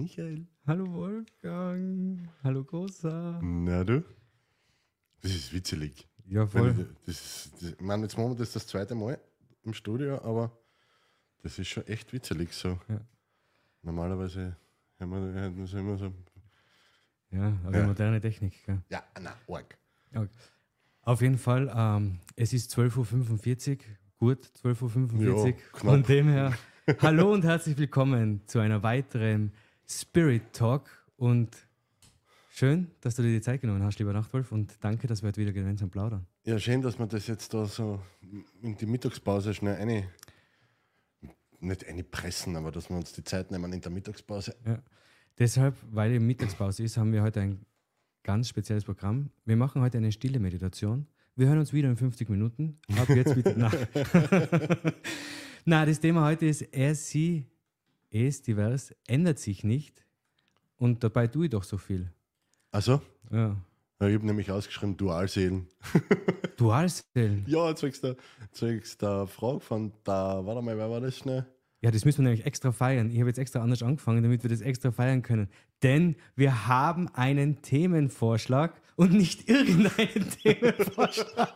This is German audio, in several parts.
Michael. Hallo Wolfgang. Hallo Großer. Na du? Das ist witzelig. Ja, voll. Ich, das, ist- das, ich meine, jetzt machen wir das das zweite Mal im Studio, aber das ist schon echt witzelig so. Ja. Normalerweise haben wir, haben wir so immer so. Ja, aber Ja. moderne Technik. Gell? Ja, na, arg. Okay. Auf jeden Fall, ähm, es ist 12.45 Uhr, gut, 12.45 Uhr. Ja. Von dem her, hallo und herzlich willkommen zu einer weiteren Spirit Talk und schön, dass du dir die Zeit genommen hast, lieber Nachtwolf, und danke, dass wir heute wieder gemeinsam plaudern. Ja, schön, dass wir das jetzt da so in die Mittagspause schnell eine. Nicht eine pressen, aber dass wir uns die Zeit nehmen in der Mittagspause. Ja. Deshalb, weil die Mittagspause ist, haben wir heute ein ganz spezielles Programm. Wir machen heute eine stille Meditation. Wir hören uns wieder in 50 Minuten. Ab jetzt bitte nach. Na, das Thema heute ist er, sie, es, divers, ändert sich nicht. Und dabei tue ich doch so viel. Also, Ja. ich habe nämlich ausgeschrieben, Dualseelen. Dualseelen. Ja, kriegst du eine Frage von da, warte mal, wer war das schnell? Ja, das müssen wir nämlich extra feiern. Ich habe jetzt extra anders angefangen, damit wir das extra feiern können. Denn wir haben einen Themenvorschlag und nicht irgendeinen Themenvorschlag.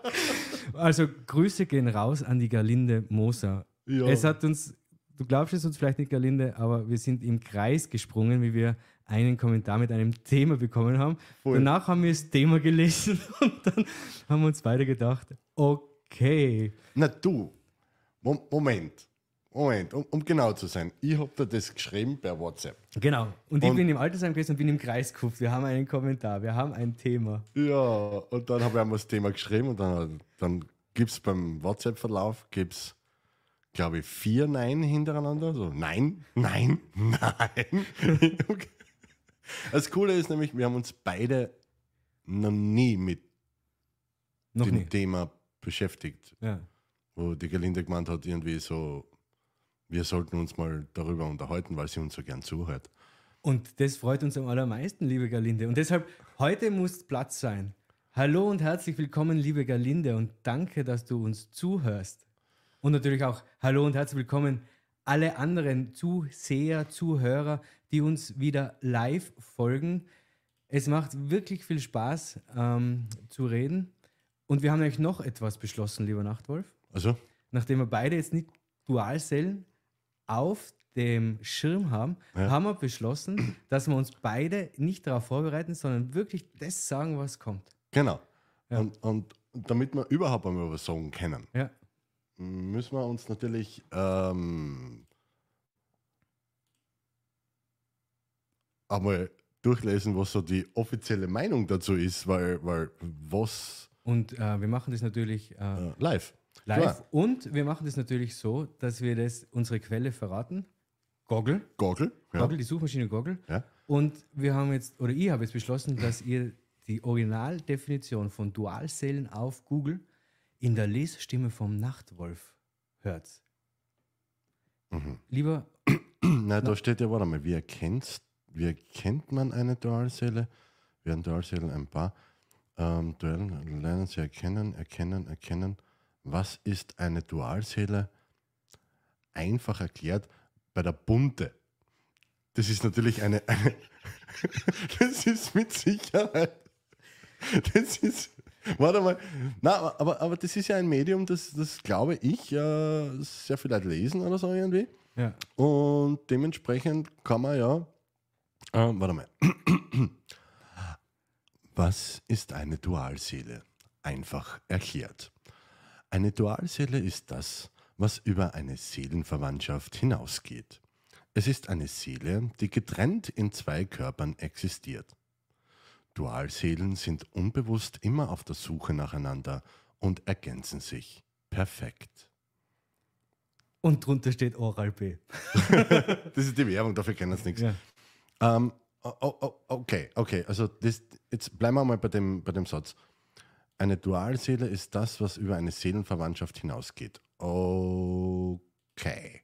Also Grüße gehen raus an die Galinde Moser. Ja. Es hat uns, du glaubst es uns vielleicht nicht, Galinde, aber wir sind im Kreis gesprungen, wie wir einen Kommentar mit einem Thema bekommen haben. Voll. Danach haben wir das Thema gelesen und dann haben wir uns beide gedacht, okay. Na du, Mom Moment, Moment, um, um genau zu sein, ich habe dir das geschrieben per WhatsApp. Genau. Und ich Und- bin im Altersheim gewesen und bin im Kreis gekupft. Wir haben einen Kommentar, wir haben ein Thema. Ja, und dann habe ich einmal das Thema geschrieben und dann, dann gibt es beim WhatsApp-Verlauf, gibt's, glaube ich, vier Nein hintereinander. So, nein, nein, nein. okay. Das Coole ist nämlich, wir haben uns beide noch nie mit Noch dem nie. Thema beschäftigt. Ja. wo die Gelinde gemeint hat, irgendwie so, wir sollten uns mal darüber unterhalten, weil sie uns so gern zuhört. Und das freut uns am allermeisten, liebe Galinde. Und deshalb, heute muss Platz sein. Hallo und herzlich willkommen, liebe Galinde, und danke, dass du uns zuhörst. Und natürlich auch Hallo und herzlich willkommen alle anderen Zuseher, Zuhörer, die uns wieder live folgen. Es macht wirklich viel Spaß ähm, zu reden. Und wir haben nämlich noch etwas beschlossen, lieber Nachtwolf. Also, nachdem wir beide jetzt nicht Dualzellen auf dem Schirm haben, Ja. haben wir beschlossen, dass wir uns beide nicht darauf vorbereiten, sondern wirklich das sagen, was kommt. genau. Ja. Und, und damit wir überhaupt einmal was sagen können, Ja. Müssen wir uns natürlich ähm, einmal durchlesen, was so die offizielle Meinung dazu ist, weil, weil was Und äh, wir machen das natürlich äh, äh, live. live. Klar. Und wir machen das natürlich so, dass wir das unsere Quelle verraten. Goggle. Goggle. Ja. Goggle, die Suchmaschine Goggle. Ja. Und wir haben jetzt, oder ich habe jetzt beschlossen, dass ihr die Originaldefinition von Dualzellen auf Google in der Lesestimme vom Nachtwolf hört. Mhm. Lieber Na, da steht ja, warte mal, wie erkennt, wie erkennt man eine Dualseele? Werden Dualseelen ein Paar? Ähm, Duellen lernen sie erkennen, erkennen, erkennen. Was ist eine Dualseele? Einfach erklärt, bei der Bunte. Das ist natürlich eine, eine das ist mit Sicherheit, das ist, warte mal, na, aber, aber das ist ja ein Medium, das, das glaube ich, äh, sehr viele Leute lesen oder so irgendwie. Ja. Und dementsprechend kann man ja. Ähm, warte mal. Was ist eine Dualseele? Einfach erklärt. Eine Dualseele ist das, was über eine Seelenverwandtschaft hinausgeht. Es ist eine Seele, die getrennt in zwei Körpern existiert. Dualseelen sind unbewusst immer auf der Suche nacheinander und ergänzen sich perfekt. Und drunter steht Oral B. Das ist die Werbung, dafür kennen sie nichts. Ja. Ähm, o- o- o- okay, okay. Also das, jetzt bleiben wir mal bei dem, bei dem Satz. Eine Dualseele ist das, was über eine Seelenverwandtschaft hinausgeht. Okay.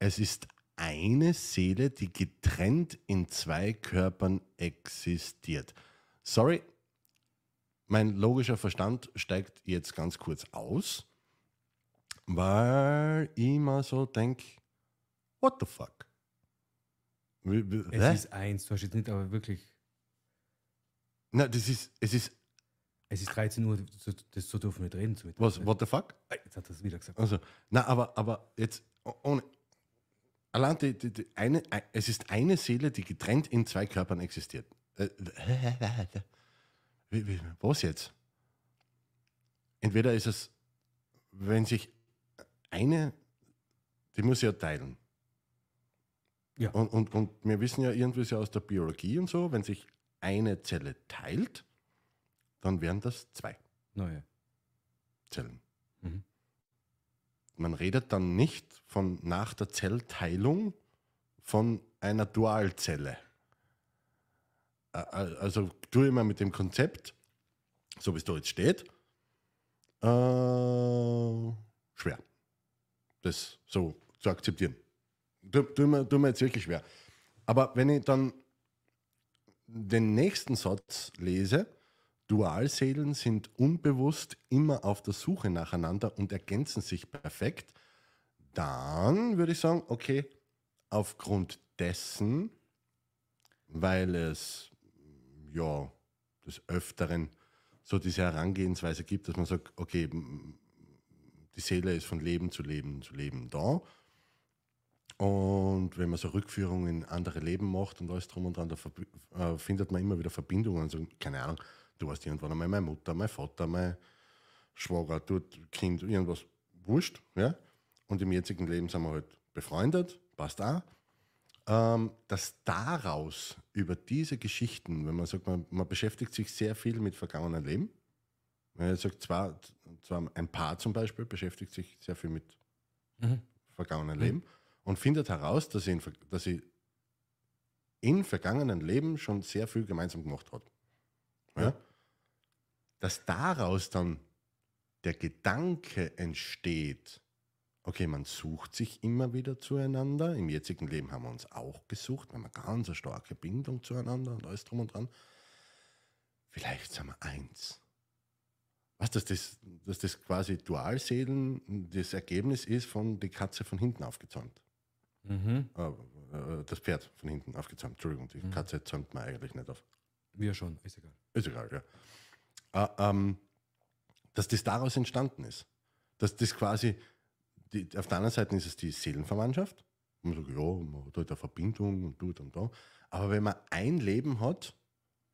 Es ist eine Seele, die getrennt in zwei Körpern existiert. Sorry, mein logischer Verstand steigt jetzt ganz kurz aus, weil ich immer so denke, what the fuck? Es hä? ist eins, du hast jetzt nicht, aber wirklich, Na, das ist, es ist, es ist 13 Uhr, so, das, so dürfen wir nicht reden. Zu Mittag. was, what the fuck? Jetzt hat er es wieder gesagt. Also, na, aber, aber jetzt, oh- ohne, allein die, die, die eine, ein- es ist eine Seele, die getrennt in zwei Körpern existiert. Äh, was jetzt? Entweder ist es, wenn sich eine, die muss ja teilen. Ja. Und, und, und wir wissen ja irgendwie so aus der Biologie und so, wenn sich eine Zelle teilt, dann wären das zwei. Neue. Zellen. Man redet dann nicht von nach der Zellteilung von einer Dualzelle. Ä- ä- Also tue ich mal mit dem Konzept, so wie es da jetzt steht, äh, schwer. Das so zu akzeptieren. Tu, tu, mir, tu mir jetzt wirklich schwer. Aber wenn ich dann den nächsten Satz lese, Dualseelen sind unbewusst immer auf der Suche nacheinander und ergänzen sich perfekt, dann würde ich sagen, okay, aufgrund dessen, weil es ja des Öfteren so diese Herangehensweise gibt, dass man sagt, okay, die Seele ist von Leben zu Leben zu Leben da. Und wenn man so Rückführungen in andere Leben macht und alles drum und dran, da äh, findet man immer wieder Verbindungen. Also, keine Ahnung, du warst irgendwann einmal meine Mutter, mein Vater, mein Schwager, dort Kind, irgendwas wurscht. Ja? Und im jetzigen Leben sind wir halt befreundet, passt auch. Ähm, dass daraus über diese Geschichten, wenn man sagt, man, man beschäftigt sich sehr viel mit vergangenen Leben, wenn man sagt, zwar, zwar ein Paar zum Beispiel beschäftigt sich sehr viel mit Mhm. vergangenen Leben und findet heraus, dass sie, in, dass sie in vergangenen Leben schon sehr viel gemeinsam gemacht hat. Ja? Dass daraus dann der Gedanke entsteht, okay, man sucht sich immer wieder zueinander. Im jetzigen Leben haben wir uns auch gesucht, wir haben eine ganz starke Bindung zueinander und alles drum und dran. Vielleicht sind wir eins. Was, dass das, dass das quasi Dualseelen das Ergebnis ist von die Katze von hinten aufgezäumt. Mhm. Äh, äh, das Pferd von hinten aufgezäumt. Entschuldigung, die Katze zäumt man eigentlich nicht auf. Wir schon, ist egal. Ist egal, ja. Äh, ähm, dass das daraus entstanden ist. Dass das quasi, die, auf der anderen Seite ist es die Seelenverwandtschaft. Man sagt, ja, man hat halt eine Verbindung und tut und da. Aber wenn man ein Leben hat,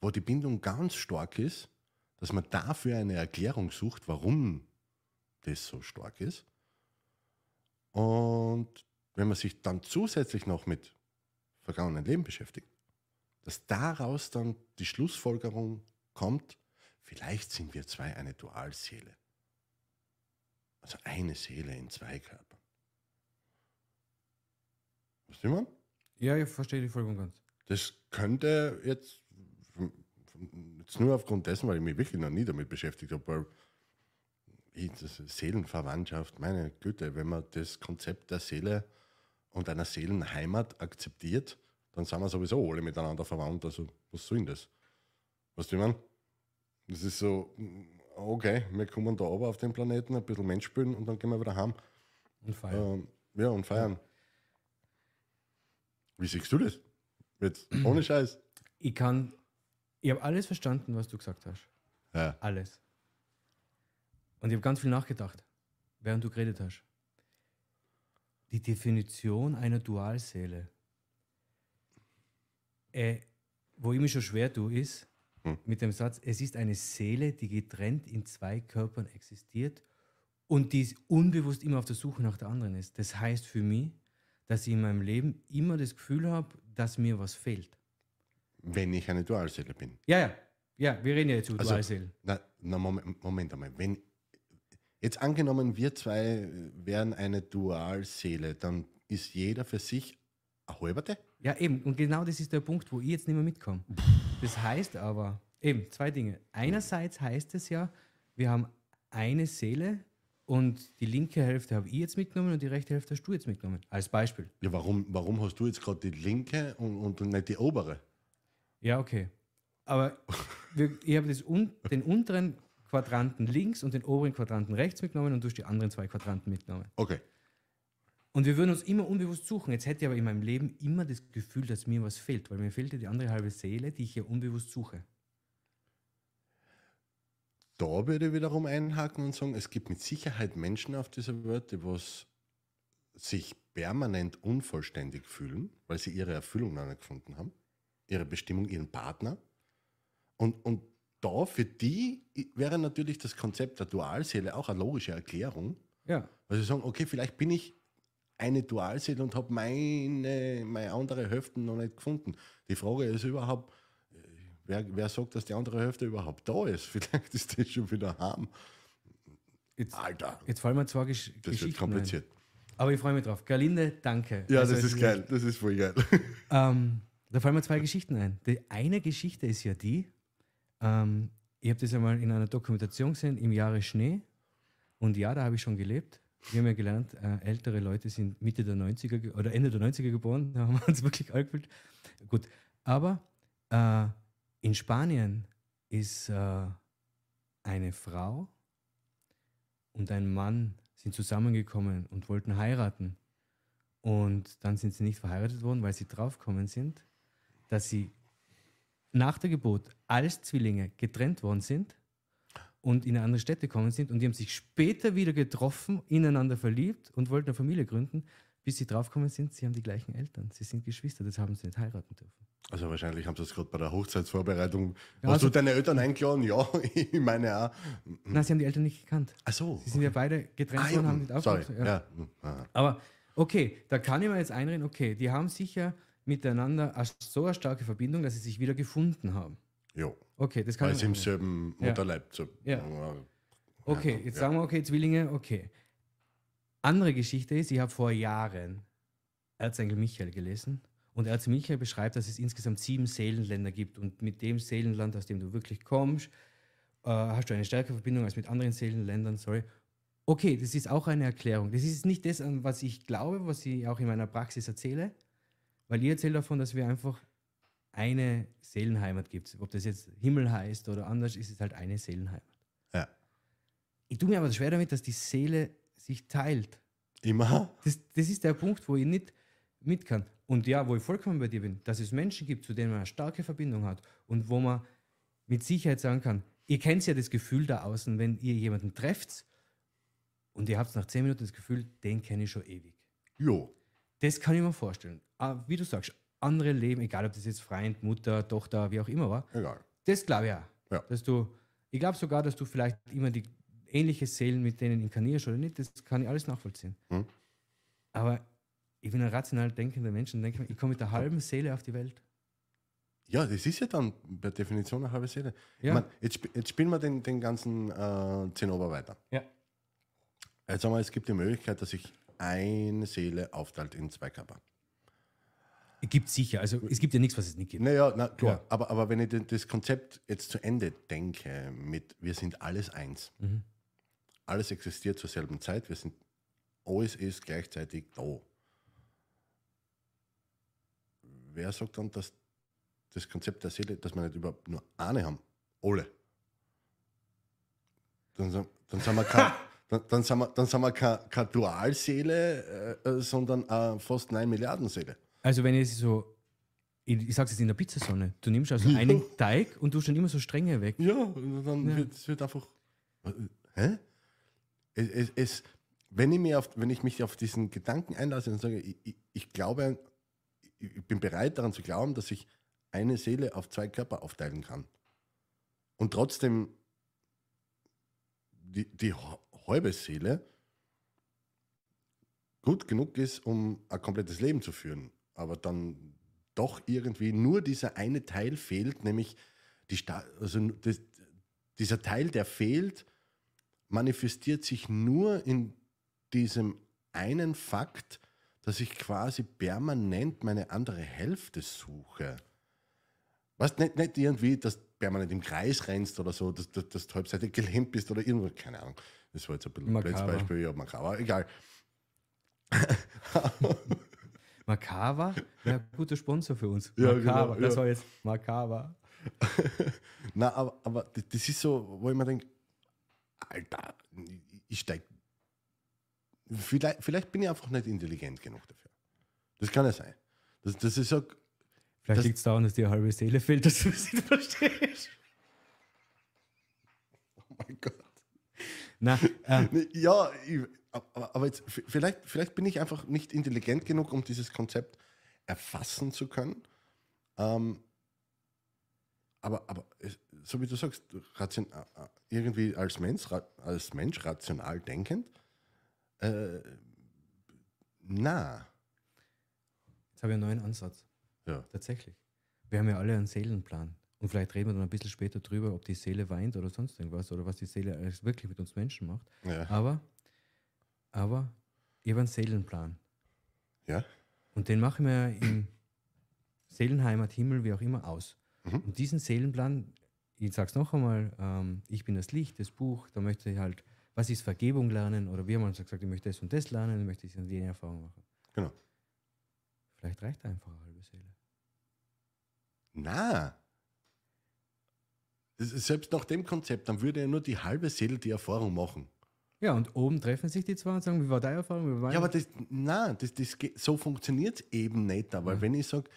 wo die Bindung ganz stark ist, dass man dafür eine Erklärung sucht, warum das so stark ist. Und wenn man sich dann zusätzlich noch mit vergangenen Leben beschäftigt, dass daraus dann die Schlussfolgerung kommt, vielleicht sind wir zwei eine Dualseele. Also eine Seele in zwei Körpern. Was du, man? Ja, ich verstehe die Folge ganz. Das könnte jetzt, jetzt nur aufgrund dessen, weil ich mich wirklich noch nie damit beschäftigt habe, weil ich, Seelenverwandtschaft, meine Güte, wenn man das Konzept der Seele und einer Seelenheimat akzeptiert, dann sind wir sowieso alle miteinander verwandt. Also, was soll denn das? Was du, ich meine? Das ist so, okay, wir kommen da oben auf den Planeten, ein bisschen Mensch spielen und dann gehen wir wieder heim. Und feiern. Ähm, ja, und feiern. Wie siehst du das? Jetzt, ohne Scheiß. Ich kann, ich habe alles verstanden, was du gesagt hast. Ja. Alles. Und ich habe ganz viel nachgedacht, während du geredet hast. Die Definition einer Dualseele, äh, wo mich schon schwer tue, ist Hm. mit dem Satz, es ist eine Seele, die getrennt in zwei Körpern existiert und die unbewusst immer auf der Suche nach der anderen ist. Das heißt für mich, dass ich in meinem Leben immer das Gefühl habe, dass mir was fehlt. Wenn ich eine Dualseele bin. Ja, ja, ja, wir reden ja jetzt über Also- Dualseelen. Na, na Moment, Moment einmal. Wenn, jetzt angenommen, wir zwei wären eine Dualseele, dann ist jeder für sich eine halberte? Ja, eben. Und genau das ist der Punkt, wo ich jetzt nicht mehr mitkomme. Das heißt aber, eben, zwei Dinge. Einerseits heißt es ja, wir haben eine Seele und die linke Hälfte habe ich jetzt mitgenommen und die rechte Hälfte hast du jetzt mitgenommen. Als Beispiel. Ja, warum, warum hast du jetzt gerade die linke und, und nicht die obere? Ja, okay. Aber wir, ich habe un, den unteren Quadranten links und den oberen Quadranten rechts mitgenommen und du hast die anderen zwei Quadranten mitgenommen. Okay. Und wir würden uns immer unbewusst suchen. Jetzt hätte ich aber in meinem Leben immer das Gefühl, dass mir was fehlt, weil mir fehlt ja die andere halbe Seele, die ich ja unbewusst suche. Da würde ich wiederum einhaken und sagen, es gibt mit Sicherheit Menschen auf dieser Welt, die was sich permanent unvollständig fühlen, weil sie ihre Erfüllung noch nicht gefunden haben, ihre Bestimmung, ihren Partner. Und, und da für die wäre natürlich das Konzept der Dualseele auch eine logische Erklärung, Ja. weil sie sagen, okay, vielleicht bin ich eine Dualseele und habe meine, meine andere Hälfte noch nicht gefunden. Die Frage ist überhaupt, äh, wer, wer sagt, dass die andere Hälfte überhaupt da ist? Vielleicht ist das schon wieder harm. Jetzt, Alter, jetzt fallen mir zwei Gesch das Geschichten wird kompliziert. Ein. Aber ich freue mich drauf. Gerlinde, danke. Ja, Also das ist geil. Das ist voll geil. Ähm, da fallen mir zwei Geschichten ein. Die eine Geschichte ist ja die, ähm, ich habe das einmal in einer Dokumentation gesehen, im Jahre Schnee. Und ja, da habe ich schon gelebt. Wir haben ja gelernt, äh, ältere Leute sind Mitte der 90er ge- oder Ende der 90er geboren. Da haben wir uns wirklich alt gefühlt. Gut, aber äh, in Spanien ist äh, eine Frau und ein Mann sind zusammengekommen und wollten heiraten. Und dann sind sie nicht verheiratet worden, weil sie draufgekommen sind, dass sie nach der Geburt als Zwillinge getrennt worden sind und in eine andere Städte gekommen sind. Und die haben sich später wieder getroffen, ineinander verliebt und wollten eine Familie gründen, bis sie draufgekommen sind, sie haben die gleichen Eltern. Sie sind Geschwister, das haben sie nicht heiraten dürfen. Also wahrscheinlich haben sie das gerade bei der Hochzeitsvorbereitung. Ja, Hast also- du deine Eltern eingeladen? Ja, ich meine auch. Nein, sie haben die Eltern nicht gekannt. Ach so. Sie sind ja beide getrennt Ah, worden, ja, haben nicht sorry. aufgehört. Ja. hm. Aber okay, da kann ich mir jetzt einreden, okay, die haben sicher miteinander so eine starke Verbindung, dass sie sich wieder gefunden haben. Jo. Okay, das kann Weil ich sie im selben. Mutterleib so. Ja. Okay, jetzt sagen wir, okay, Zwillinge, okay. Andere Geschichte ist, ich habe vor Jahren Erzengel Michael gelesen und Erzengel Michael beschreibt, dass es insgesamt sieben Seelenländer gibt und mit dem Seelenland, aus dem du wirklich kommst, äh, hast du eine stärkere Verbindung als mit anderen Seelenländern, sorry. Okay, das ist auch eine Erklärung. Das ist nicht das, an was ich glaube, was ich auch in meiner Praxis erzähle, weil ich erzähle davon, dass wir einfach eine Seelenheimat gibt. Ob das jetzt Himmel heißt oder anders, ist es halt eine Seelenheimat. Ja. Ich tue mir aber schwer damit, dass die Seele sich teilt. Immer? Das, das ist der Punkt, wo ich nicht mit kann. Und ja, wo ich vollkommen bei dir bin, dass es Menschen gibt, zu denen man eine starke Verbindung hat und wo man mit Sicherheit sagen kann, ihr kennt ja das Gefühl da außen, wenn ihr jemanden trefft und ihr habt nach zehn Minuten das Gefühl, den kenne ich schon ewig. Jo. Das kann ich mir vorstellen. Aber wie du sagst, andere Leben, egal ob das jetzt Freund, Mutter, Tochter, wie auch immer war, Egal. das glaube ich auch. Ja. Dass du, ich glaube sogar, dass du vielleicht immer die ähnliche Seelen mit denen inkarnierst oder nicht, das kann ich alles nachvollziehen. Hm. Aber ich bin ein rational denkender Mensch und denke mir, ich komme mit der halben Seele auf die Welt. Ja, das ist ja dann per Definition eine halbe Seele. Ja. Ich mein, jetzt, jetzt spielen wir den, den ganzen äh, Zinnober weiter. Ja. Jetzt sagen wir, es gibt die Möglichkeit, dass sich eine Seele aufteilt in zwei Körper. Gibt sicher, also es gibt ja nichts, was es nicht gibt. Naja, na, klar. Ja. Aber, aber wenn ich das Konzept jetzt zu Ende denke, mit wir sind alles eins. Mhm. Alles existiert zur selben Zeit, wir sind, alles ist gleichzeitig da. Wer sagt dann, dass das Konzept der Seele, dass wir nicht überhaupt nur eine haben? Alle. Dann, sind- dann sind wir kein, dann, dann sind wir, dann sind wir keine, keine Dualseele, äh, äh, sondern äh, fast 9 Milliarden Seele. Also wenn ich so, ich, ich sage es in der Pizzasonne, du nimmst also einen Teig und du schon immer so Stränge weg. Ja, und dann Ja. Wird, es wird einfach. Hä? Es, es, es, wenn, ich mir auf, wenn ich mich auf diesen Gedanken einlasse und sage, ich, ich, ich glaube, ich bin bereit daran zu glauben, dass ich eine Seele auf zwei Körper aufteilen kann. Und trotzdem die, die ha- halbe Seele gut genug ist, um ein komplettes Leben zu führen. Aber dann doch irgendwie nur dieser eine Teil fehlt, nämlich die also das, dieser Teil, der fehlt, manifestiert sich nur in diesem einen Fakt, dass ich quasi permanent meine andere Hälfte suche. Was nicht, nicht irgendwie, dass permanent im Kreis rennst oder so, dass, dass, dass du halbseitig gelähmt bist oder irgendwo, keine Ahnung. Das war jetzt ein bisschen ein. Beispiel, ja, makaber, egal. Makava wäre ein guter Sponsor für uns. Ja, Makava, genau, das ja. war jetzt Makava. Na, aber, aber das- ist so, wo ich mir denke, Alter, ich steig vielleicht, vielleicht bin ich einfach nicht intelligent genug dafür. Das kann ja sein. Das, das ist so, Vielleicht liegt es daran, dass dir eine halbe Seele fehlt, dass du es nicht verstehst. oh mein Gott. Na, äh, Ja, ich, aber, aber jetzt, vielleicht, vielleicht bin ich einfach nicht intelligent genug, um dieses Konzept erfassen zu können. Ähm, aber, aber so wie du sagst, ration, äh, äh, irgendwie als Mensch, als Mensch rational denkend, äh, na, jetzt habe ich einen neuen Ansatz. ja, Tatsächlich. Wir haben ja alle einen Seelenplan. Und vielleicht reden wir dann ein bisschen später drüber, ob die Seele weint oder sonst irgendwas oder was die Seele wirklich mit uns Menschen macht. ja, Aber, aber, ich habe einen Seelenplan. ja, Und den machen wir im Seelenheimat, Himmel, wie auch immer, aus. Mhm. Und diesen Seelenplan, ich sage es noch einmal, ähm, ich bin das Licht, das Buch, da möchte ich halt, was ist Vergebung lernen? Oder wir haben uns gesagt, ich möchte das und das lernen, ich möchte diese und jene Erfahrung machen. genau. Vielleicht reicht einfach eine halbe Seele. Na. Selbst nach dem Konzept, dann würde ja nur die halbe Seele die Erfahrung machen. Ja, und oben treffen sich die zwei und sagen, wie war deine Erfahrung? War? Ja, aber das, na, das, das, geht- so funktioniert es eben nicht. Weil Ja. wenn ich sage,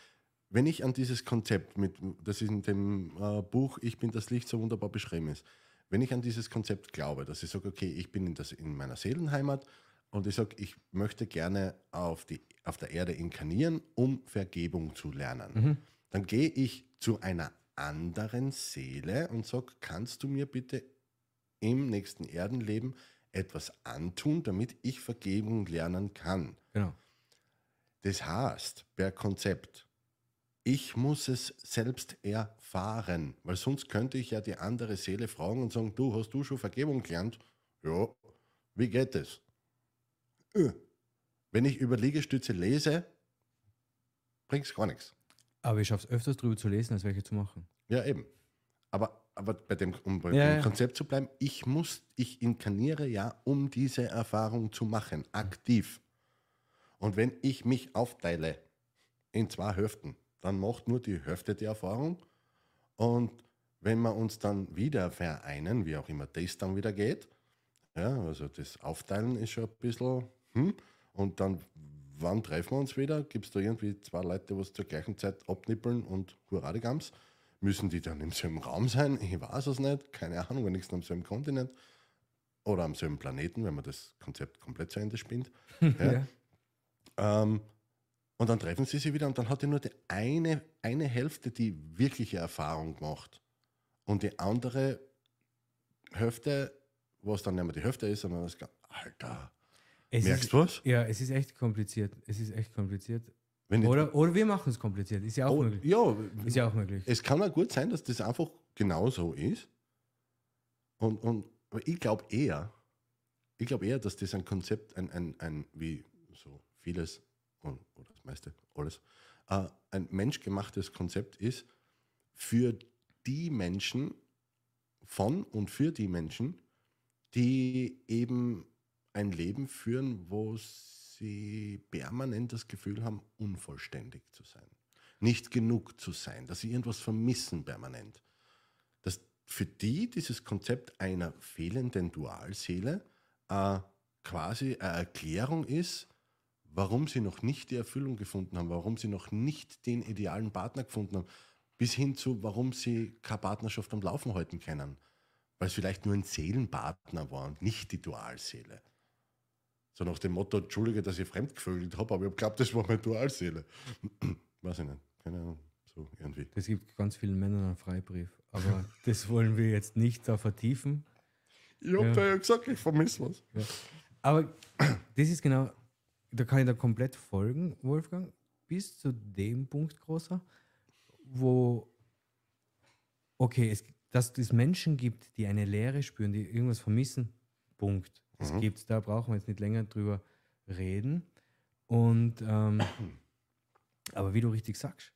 wenn ich an dieses Konzept, mit, das in dem äh, Buch Ich bin das Licht so wunderbar beschrieben ist, wenn ich an dieses Konzept glaube, dass ich sage, okay, ich bin in, das, in meiner Seelenheimat und ich sage, ich möchte gerne auf, die, auf der Erde inkarnieren, um Vergebung zu lernen, Mhm. dann gehe ich zu einer anderen Seele und sage, kannst du mir bitte im nächsten Erdenleben etwas antun, damit ich Vergebung lernen kann. Genau. Das heißt, per Konzept, ich muss es selbst erfahren, weil sonst könnte ich ja die andere Seele fragen und sagen, du, hast du schon Vergebung gelernt? Ja, wie geht es? Äh. Wenn ich über Liegestütze lese, bringt es gar nichts. Aber ich schaffe es öfters drüber zu lesen, als welche zu machen. Ja, eben. Aber, aber bei dem, um bei Ja, dem. Konzept zu bleiben, ich muss, ich inkarniere ja, um diese Erfahrung zu machen, aktiv. Und wenn ich mich aufteile in zwei Hälften, dann macht nur die Hälfte die Erfahrung. Und wenn wir uns dann wieder vereinen, wie auch immer das dann wieder geht, ja, also das Aufteilen ist schon ein bisschen, hm, und dann, wann treffen wir uns wieder? Gibt es da irgendwie zwei Leute, die zur gleichen Zeit abnippeln und Hurradigams? Müssen die dann im selben Raum sein? Ich weiß es nicht, keine Ahnung, wenigstens am selben Kontinent oder am selben Planeten, wenn man das Konzept komplett zu Ende spinnt. Ja. Ähm, und dann treffen sie sich wieder und dann hat ja nur die eine, eine Hälfte die wirkliche Erfahrung gemacht. Und die andere Hälfte, was dann nicht mehr die Hälfte ist, sondern das Alter, Es merkst du was? Ja, es ist echt kompliziert. Es ist echt kompliziert. Oder, oder wir machen es kompliziert. Ist ja auch oh, möglich. ja, Ist ja auch möglich. es kann auch gut sein, dass das einfach genau so ist. Und, und aber ich glaube eher, ich glaube eher, dass das ein Konzept, ein, ein, ein wie so vieles und, oder das meiste, alles, äh, ein menschgemachtes Konzept ist für die Menschen, von und für die Menschen, die eben ein Leben führen, wo sie permanent das Gefühl haben, unvollständig zu sein, nicht genug zu sein, dass sie irgendwas vermissen permanent. Dass für die dieses Konzept einer fehlenden Dualseele äh, quasi eine Erklärung ist, warum sie noch nicht die Erfüllung gefunden haben, warum sie noch nicht den idealen Partner gefunden haben, bis hin zu, warum sie keine Partnerschaft am Laufen halten können. Weil es vielleicht nur ein Seelenpartner war und nicht die Dualseele. So nach dem Motto, Entschuldige, dass ich fremdgevögelt habe, aber ich habe geglaubt, das war meine Dualseele. Weiß ich nicht. Keine Ahnung. So irgendwie. Das gibt ganz vielen Männern einen Freibrief. Aber das wollen wir jetzt nicht da vertiefen. Ich habe Ja. da ja gesagt, ich vermisse was. Aber das ist genau, da kann ich da komplett folgen, Wolfgang, bis zu dem Punkt, großer, wo, okay, es, dass es Menschen gibt, die eine Leere spüren, die irgendwas vermissen, Punkt. Das Mhm. gibt's, da brauchen wir jetzt nicht länger drüber reden. Und, ähm, aber wie du richtig sagst,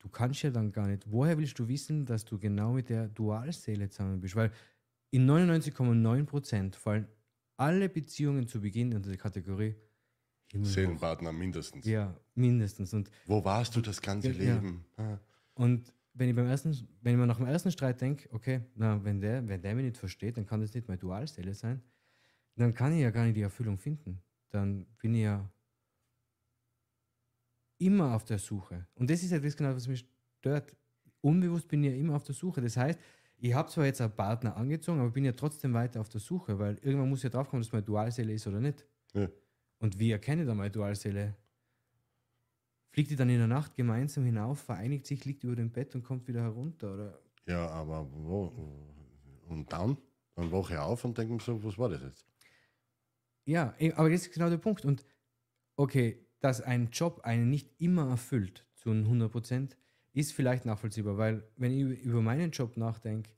du kannst ja dann gar nicht, woher willst du wissen, dass du genau mit der Dualseele zusammen bist? Weil in 99,9 Prozent fallen alle Beziehungen zu Beginn unter die Kategorie. Seelenpartner mindestens. Ja, mindestens. Und, Wo warst du das ganze Ja. Leben? Ah. und wenn ich beim ersten, wenn ich mir nach dem ersten Streit denke, okay, na, wenn der, wenn der mich nicht versteht, dann kann das nicht meine Dualseele sein, dann kann ich ja gar nicht die Erfüllung finden. dann bin ich ja immer auf der Suche. Und das ist ja das genau, was mich stört. Unbewusst bin ich ja immer auf der Suche. Das heißt, ich habe zwar jetzt einen Partner angezogen, aber bin ja trotzdem weiter auf der Suche, weil irgendwann muss ja drauf kommen, dass meine Dualseele ist oder nicht. Ja. Und wie erkenne ich dann meine Dualseele? Fliegt die dann in der Nacht gemeinsam hinauf, vereinigt sich, liegt über dem Bett und kommt wieder herunter? Oder? Ja, aber wo? Und dann? Dann wache ich auf und denke mir so, was war das jetzt? Ja, eh, aber das ist genau der Punkt. Und okay, dass ein Job einen nicht immer erfüllt zu 100 Prozent, ist vielleicht nachvollziehbar, weil wenn ich über meinen Job nachdenke,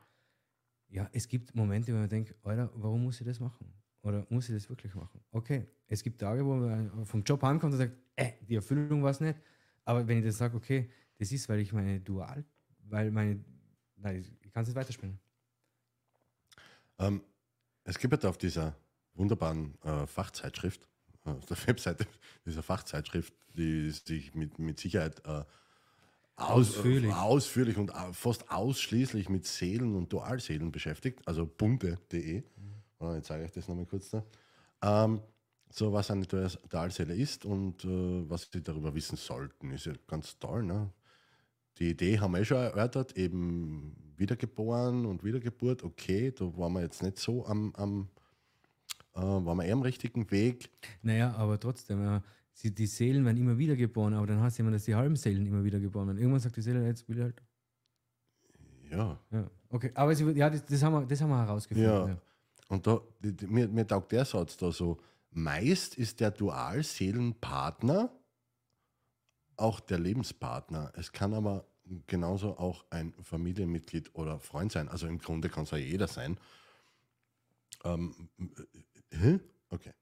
ja, es gibt Momente, wo man denkt, Alter, warum muss ich das machen? Oder muss ich das wirklich machen? Okay, es gibt Tage, wo man vom Job heimkommt und sagt, äh, die Erfüllung war es nicht. Aber wenn ich das sage, okay, das ist, weil ich meine Dual, weil meine, nein, ich kann es nicht weiterspielen. Ähm, es gibt ja auf dieser wunderbaren äh, Fachzeitschrift, äh, auf der Webseite dieser Fachzeitschrift, die sich mit, mit Sicherheit äh, aus, Ausführlich. äh, ausführlich und au- fast ausschließlich mit Seelen und Dualseelen beschäftigt, also bunte.de. Warte, Jetzt zeige ich das nochmal kurz da. Ähm, so, was eine Dual- Dualseele ist und äh, was Sie darüber wissen sollten, ist ja ganz toll. Ne? Die Idee haben wir eh schon erörtert, eben wiedergeboren und Wiedergeburt, okay, da waren wir jetzt nicht so am, am äh, waren wir eher am richtigen Weg. Naja, aber trotzdem, ja, sie, die Seelen werden immer wieder geboren, aber dann heißt es immer, dass die halben Seelen immer wieder geboren werden. Irgendwann sagt die Seele, jetzt will ich halt. Ja, Ja, okay. Aber sie, ja, das, das, haben wir, das haben wir herausgefunden. Ja. Ja. und da, die, die, mir, mir taugt der Satz da so, meist ist der Dualseelenpartner auch der Lebenspartner. Es kann aber genauso auch ein Familienmitglied oder Freund sein. Also im Grunde kann es ja jeder sein. Ähm, äh, hä? okay.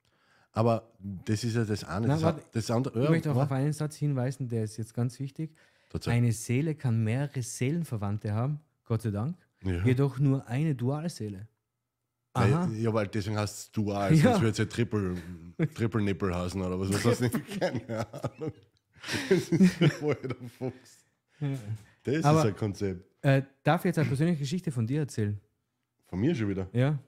Aber das ist ja das eine. Na, das, warte, das andere Ich ja, möchte auch auf einen Satz hinweisen, der ist jetzt ganz wichtig. Tatsächlich. Eine Seele kann mehrere Seelenverwandte haben, Gott sei Dank, Ja. jedoch nur eine Dualseele. Aha. Ja, weil deswegen heißt es dual, Ja. sonst würde es ja Triple, Triple Nipple heißen oder was weiß ich nicht. Keine Ahnung. Das ist voll der Fuchs. Das Aber- ist ein Konzept. Äh, darf ich jetzt eine persönliche Geschichte von dir erzählen? Von mir schon wieder. Ja.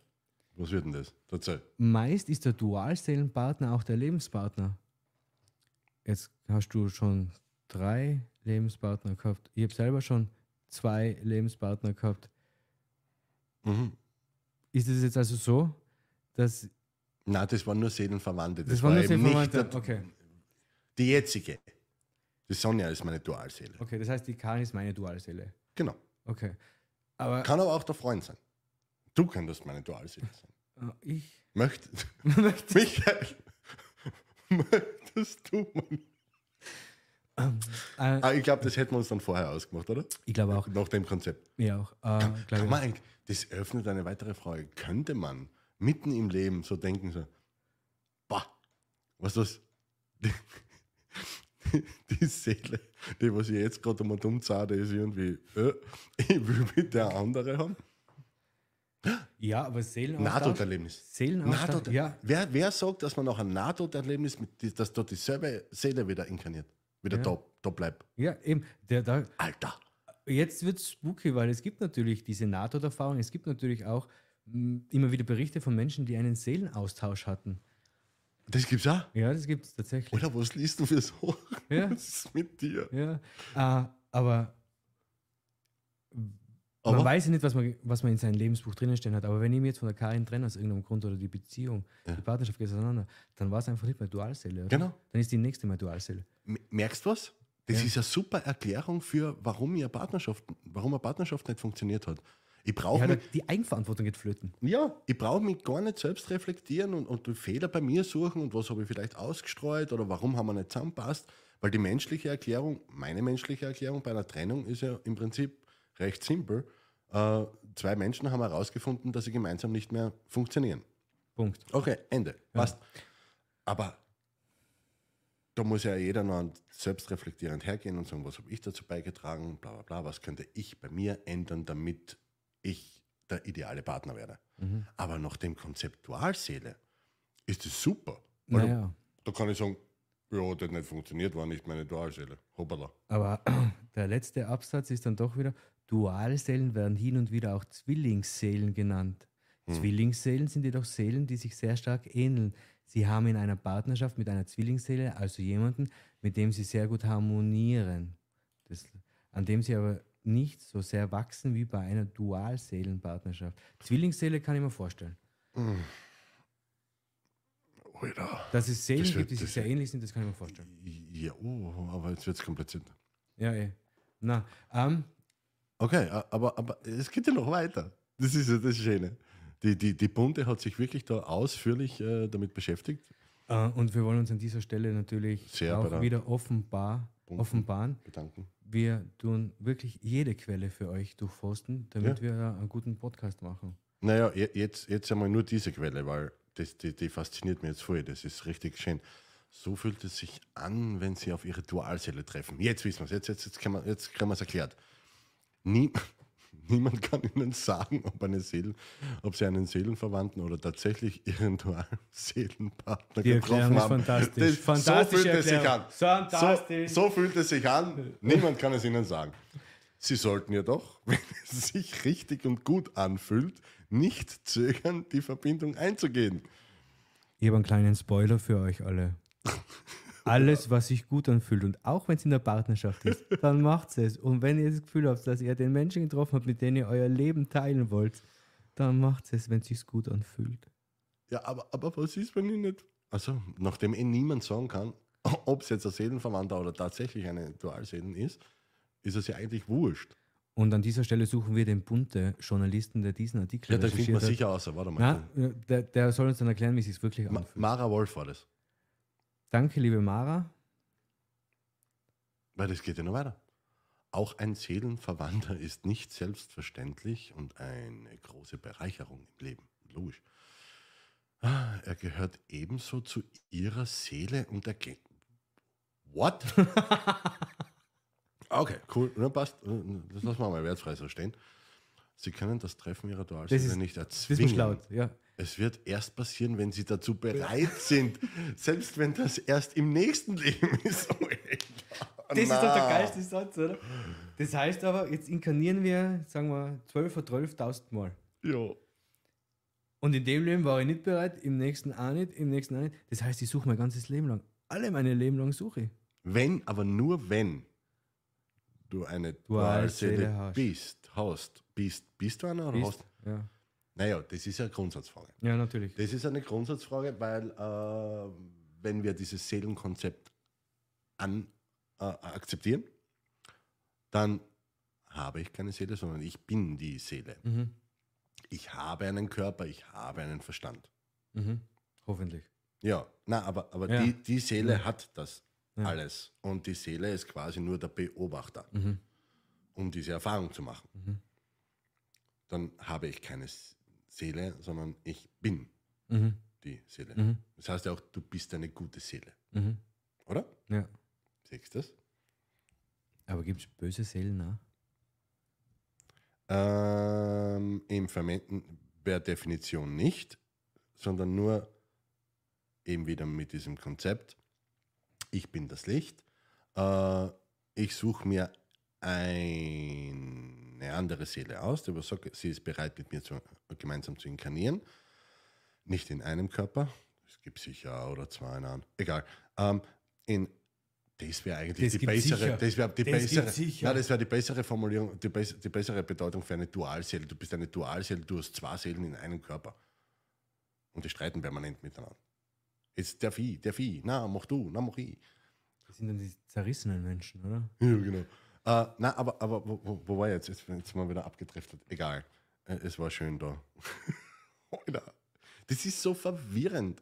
Was wird denn das? Erzähl. Meist ist der Dualseelenpartner auch der Lebenspartner. Jetzt hast du schon drei Lebenspartner gehabt. Ich habe selber schon zwei Lebenspartner gehabt. Mhm. Ist es jetzt also so, dass Nein, das waren nur Seelenverwandte. Das, das, war nur eben nicht Seelenverwandte? der, Okay. die jetzige. Die Sonja ist meine Dualseele. okay, das heißt, die Karin ist meine Dualseele. Genau. Okay. Aber Kann aber auch der Freund sein. Du könntest meine Dualseele sein. äh, ich Möcht, möchte. Michael, möchtest du Ähm, äh, Ah, ich glaube, das hätten wir uns dann vorher ausgemacht, oder? ich glaube auch. Nach dem Konzept. Ja, auch. Äh, Kann glaube man, eigentlich- das öffnet eine weitere Frage. Könnte man mitten im Leben so denken, so, bah, was ist das? Die, die Seele, die, was ich jetzt gerade einmal dumm zahde, ist irgendwie, äh, ich will mit der andere haben. Ja, aber Seelenaustausch. Nahtoderlebnis. Seelenaustausch. Nahtod Ja, wer, wer sagt, dass man nach einem Nahtoderlebnis, mit, dass dort dieselbe Seele wieder inkarniert, wieder Ja. da, da bleibt? ja, eben. Der, da, Alter! Jetzt wird es spooky, weil es gibt natürlich diese NATO-Erfahrung, es gibt natürlich auch mh, immer wieder Berichte von Menschen, die einen Seelenaustausch hatten. Das gibt's auch. Ja, das gibt es tatsächlich. Oder was liest du für so? Ja. Was ist mit dir? Ja, äh, aber Aber- man weiß ja nicht, was man, was man in seinem Lebensbuch drinnen stehen hat. Aber wenn ich mich jetzt von der Karin trenne aus irgendeinem Grund oder die Beziehung, Ja. die Partnerschaft geht auseinander, dann war es einfach nicht mehr Dualseele. Oder? Genau. Dann ist die nächste mal Dualseele. Merkst du was? Das Ja. ist eine super Erklärung für, warum eine Partnerschaft, warum eine Partnerschaft nicht funktioniert hat. Ich brauche Ja, die Eigenverantwortung geht flöten. ja, ich brauche mich gar nicht selbst reflektieren und, und Fehler bei mir suchen und was habe ich vielleicht ausgestreut oder warum haben wir nicht zusammenpasst. Weil die menschliche Erklärung, meine menschliche Erklärung bei einer Trennung ist ja im Prinzip recht simpel. Äh, zwei Menschen haben herausgefunden, dass sie gemeinsam nicht mehr funktionieren. Punkt. Okay, Ende. Passt. Aber da muss ja jeder noch selbstreflektierend hergehen und sagen, was habe ich dazu beigetragen, bla bla bla, was könnte ich bei mir ändern, damit ich der ideale Partner werde. Mhm. Aber nach dem Konzept Dualseele ist es super. Weil Naja, da, da kann ich sagen, ja, das nicht funktioniert, war nicht meine Dualseele. Hoppala. aber der letzte Absatz ist dann doch wieder, Dualseelen werden hin und wieder auch Zwillingsseelen genannt. Hm. Zwillingsseelen sind jedoch Seelen, die sich sehr stark ähneln. Sie haben in einer Partnerschaft mit einer Zwillingsseele, also jemanden, mit dem Sie sehr gut harmonieren, das, an dem Sie aber nicht so sehr wachsen wie bei einer Dualseelenpartnerschaft. Zwillingsseele kann ich mir vorstellen. Alter. Dass es Seelen Das wird- gibt, die sich sehr ähnlich sind, das kann ich mir vorstellen. Ja, oh, aber jetzt wird es kompliziert. Ja, eh. Na, ähm, Okay, aber, aber es geht ja noch weiter. Das ist ja das Schöne. Die, die, die Bunte hat sich wirklich da ausführlich äh, damit beschäftigt. äh, und wir wollen uns an dieser Stelle natürlich Sehr auch der wieder offenbar, Bunten. offenbaren. Bedanken. Wir tun wirklich jede Quelle für euch durchforsten, damit Ja. wir einen guten Podcast machen. Naja, je- jetzt, jetzt einmal nur diese Quelle, weil das, die, die fasziniert mich jetzt voll. Das ist richtig schön. So fühlt es sich an, wenn sie auf ihre Dualseele treffen. Jetzt wissen wir es, jetzt, jetzt, jetzt, kann man- jetzt kriegen wir es erklärt. Nie, niemand kann ihnen sagen, ob, eine Seelen, ob sie einen Seelenverwandten oder tatsächlich ihren Dualseelenpartner Die Erklärung ist haben. fantastisch. so Fantastische fühlt es sich Erklärung. an. Fantastisch. So, so fühlt es sich an. Niemand kann es ihnen sagen. Sie sollten jedoch, wenn es sich richtig und gut anfühlt, nicht zögern, die Verbindung einzugehen. Ich habe einen kleinen Spoiler für euch alle. Alles, was sich gut anfühlt und auch wenn es in der Partnerschaft ist, dann macht es. Und wenn ihr das Gefühl habt, dass ihr den Menschen getroffen habt, mit denen ihr euer Leben teilen wollt, dann macht es, wenn es sich gut anfühlt. Ja, aber, aber was ist, wenn ich nicht. Also, nachdem eh niemand sagen kann, ob es jetzt ein Seelenverwandter oder tatsächlich eine Dualseelen ist, ist es ja eigentlich wurscht. Und an dieser Stelle suchen wir den bunte Journalisten, der diesen Artikel Ja, da findet man hat. sicher aus. Warte mal. Na, der, der soll uns dann erklären, wie es sich wirklich anfühlt. Mara Wolf war das. Danke, liebe Mara. Weil das geht ja noch weiter. Auch ein Seelenverwandter ist nicht selbstverständlich und eine große Bereicherung im Leben. Logisch. Ah, Er gehört ebenso zu ihrer Seele und er geht. What? okay, cool. Na, passt. Das lassen wir mal wertfrei so stehen. Sie können das Treffen ihrer Dualseele nicht Das ist erzwingen. laut, ja. Es wird erst passieren, wenn sie dazu bereit sind. Selbst wenn das erst im nächsten Leben ist. Das ist doch der geilste Satz, oder? Das heißt aber, jetzt inkarnieren wir, sagen wir, 12 oder 12.000 Mal. Ja. Und in dem Leben war ich nicht bereit, im nächsten auch nicht, im nächsten auch nicht. Das heißt, ich suche mein ganzes Leben lang. Alle meine Leben lang suche ich. Wenn, aber nur wenn du eine Dualseele bist, hast. Bist, bist du einer oder Bist? hast? Ja. Naja, das ist ja eine Grundsatzfrage. ja, natürlich. Das ist eine Grundsatzfrage, weil äh, wenn wir dieses Seelenkonzept an, äh, akzeptieren, dann habe ich keine Seele, sondern ich bin die Seele. Mhm. Ich habe einen Körper, ich habe einen Verstand. Mhm. Hoffentlich. Ja, na, aber, aber Ja. Die, die Seele Ja. hat das Ja. alles. Und die Seele ist quasi nur der Beobachter, Mhm. um diese Erfahrung zu machen. Mhm. Dann habe ich keine S- Seele, sondern ich bin Mhm. die Seele. Mhm. Das heißt ja auch, du bist eine gute Seele, Mhm. oder? Ja. Siehst du das? Aber gibt es böse Seelen auch? Ähm, Im Vermenten per Definition nicht, sondern nur eben wieder mit diesem Konzept, ich bin das Licht, äh, ich suche mir eine andere Seele aus, die aber sagt, sie ist bereit, mit mir zu, gemeinsam zu inkarnieren. Nicht in einem Körper, es gibt sicher oder zwei, nein, egal. Ähm, in, das wäre eigentlich Das die bessere, sicher. das wäre die Das bessere. Nein, das wäre die bessere Formulierung, die, bess, die bessere Bedeutung für eine Dualseele. Du bist eine Dualseele, du hast zwei Seelen in einem Körper. Und die streiten permanent miteinander. Jetzt der Vieh, der Vieh, na, mach du, na, mach ich. Das sind dann die zerrissenen Menschen, oder? Ja, genau. Äh, na, aber, aber wo, wo, wo war ich jetzt? Jetzt, jetzt mal wieder abgedriftet. Egal. Äh, es war schön da. Alter, das ist so verwirrend.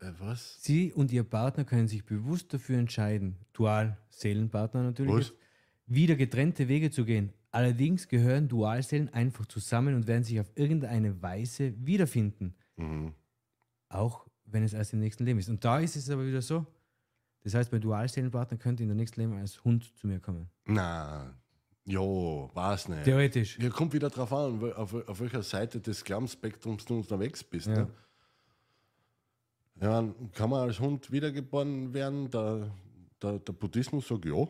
Äh, was? Sie und Ihr Partner können sich bewusst dafür entscheiden, Dual-Seelenpartner natürlich, Was? jetzt, wieder getrennte Wege zu gehen. Allerdings gehören Dualseelen einfach zusammen und werden sich auf irgendeine Weise wiederfinden. Mhm. Auch wenn es erst im nächsten Leben ist. Und da ist es aber wieder so. Das heißt, bei Dualseelenpartner könnte in der nächsten Leben als Hund zu mir kommen. Na, jo, weiß nicht. Theoretisch. Ja, kommt wieder drauf an, auf, auf welcher Seite des Glaubensspektrums du unterwegs bist. Ja. Ne? Ja, kann man als Hund wiedergeboren werden? Der, der, der Buddhismus sagt ja.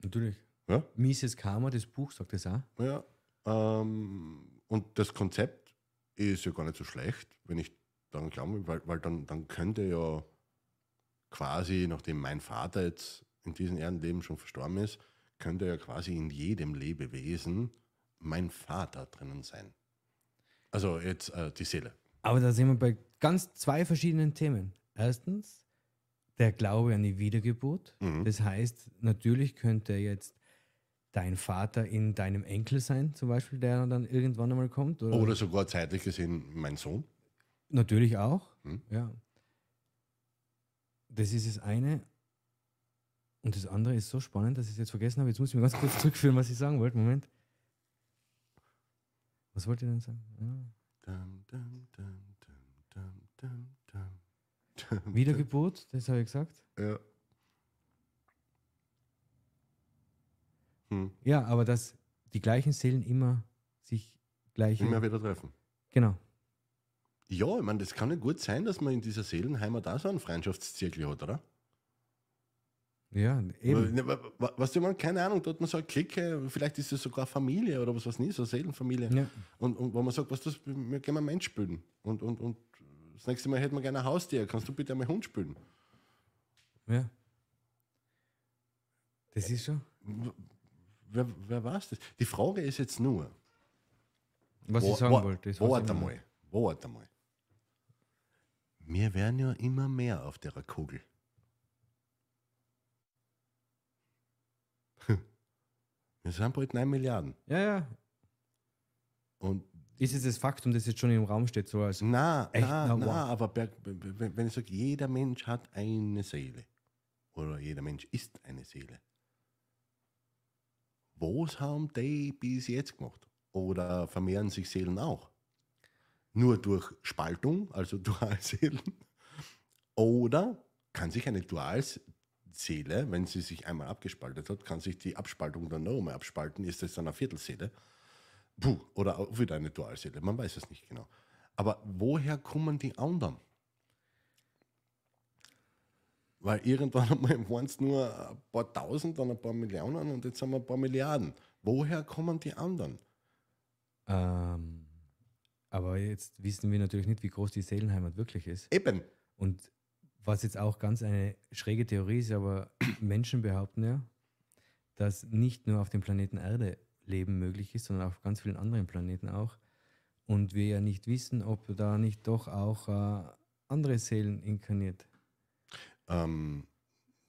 Natürlich. Ja, Mises Karma, das Buch sagt das auch. ja. Ähm, und das Konzept ist ja gar nicht so schlecht, wenn ich daran glaube, weil, weil dann, dann könnte ja quasi, nachdem mein Vater jetzt in diesem Erdenleben schon verstorben ist, könnte ja quasi in jedem Lebewesen mein Vater drinnen sein. Also jetzt äh, die Seele. Aber da sind wir bei ganz zwei verschiedenen Themen. Erstens, der Glaube an die Wiedergeburt. Mhm. Das heißt, natürlich könnte jetzt dein Vater in deinem Enkel sein, zum Beispiel, der dann irgendwann einmal kommt. Oder, Oder sogar zeitlich gesehen mein Sohn. Natürlich auch, Mhm. ja. Das ist das eine. Und das andere ist so spannend, dass ich es jetzt vergessen habe. Jetzt muss ich mir ganz kurz zurückführen, was ich sagen wollte. Moment. Was wollte ich denn sagen? Ja. Dum, dum, dum. Wiedergeburt, das habe ich gesagt. Ja. Hm. Ja, aber dass die gleichen Seelen immer sich gleich. Immer wieder treffen. Genau. Ja, ich meine, das kann ja gut sein, dass man in dieser Seelenheimat auch so einen Freundschaftszirkel hat, oder? Ja, eben. Ne, wa- wa- Was du mal, keine Ahnung, da hat man so eine Clique, vielleicht ist es sogar Familie oder was weiß nicht, so eine Seelenfamilie. Ja. Und, und wo man sagt, was das, wir gehen mal Mensch spielen. Und, und, und das nächste Mal hätten wir gerne ein Haustier, kannst du bitte einmal Hund spielen? ja. Das ist schon. Wer, wer weiß das? Die Frage ist jetzt nur, Was wo, ich sagen wo, wollte. warte einmal, warte einmal. Wir werden ja immer mehr auf der Kugel. Wir sind bald 9 Milliarden. Ja, ja. Und Ist es das Faktum, das jetzt schon im Raum steht, so als. na, Echt? na, Na, aber ber- wenn wenn ich sage, jeder Mensch hat eine Seele oder jeder Mensch ist eine Seele. Was haben die bis jetzt gemacht? Oder vermehren sich Seelen auch? Nur durch Spaltung, also Dualseelen? Oder kann sich eine Dualseele, wenn sie sich einmal abgespaltet hat, kann sich die Abspaltung dann noch einmal abspalten? Ist das dann eine Viertelseele? Puh, oder auch wieder eine Dualseele, man weiß es nicht genau. Aber woher kommen die anderen? Weil irgendwann einmal waren es nur ein paar Tausend, dann ein paar Millionen und jetzt haben wir ein paar Milliarden. Woher kommen die anderen? Ähm, aber jetzt wissen wir natürlich nicht, wie groß die Seelenheimat wirklich ist. Eben. Und was jetzt auch ganz eine schräge Theorie ist, aber Menschen behaupten ja, dass nicht nur auf dem Planeten Erde Leben möglich ist, sondern auf ganz vielen anderen Planeten auch. Und wir ja nicht wissen, ob da nicht doch auch äh, andere Seelen inkarniert. Ähm,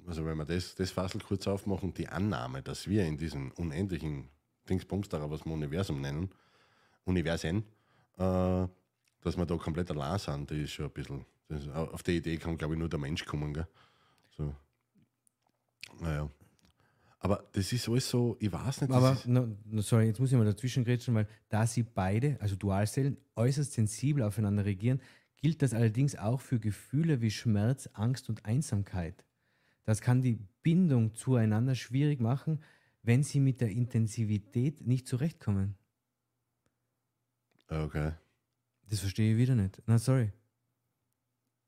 also wenn wir das, das Fassel kurz aufmachen, die Annahme, dass wir in diesem unendlichen Dingsbums, was wir Universum nennen, Universen, dass wir da komplett allein sind, die ist schon ein bisschen, das, auf die Idee kann, glaube ich, nur der Mensch kommen. Gell? So. Naja. Aber das ist alles so, ich weiß nicht, das Aber, no, no, sorry, jetzt muss ich mal dazwischen grätschen, weil da sie beide, also Dualseelen, äußerst sensibel aufeinander reagieren, gilt das allerdings auch für Gefühle wie Schmerz, Angst und Einsamkeit. Das kann die Bindung zueinander schwierig machen, wenn sie mit der Intensivität nicht zurechtkommen. Okay. Das verstehe ich wieder nicht. Na, sorry.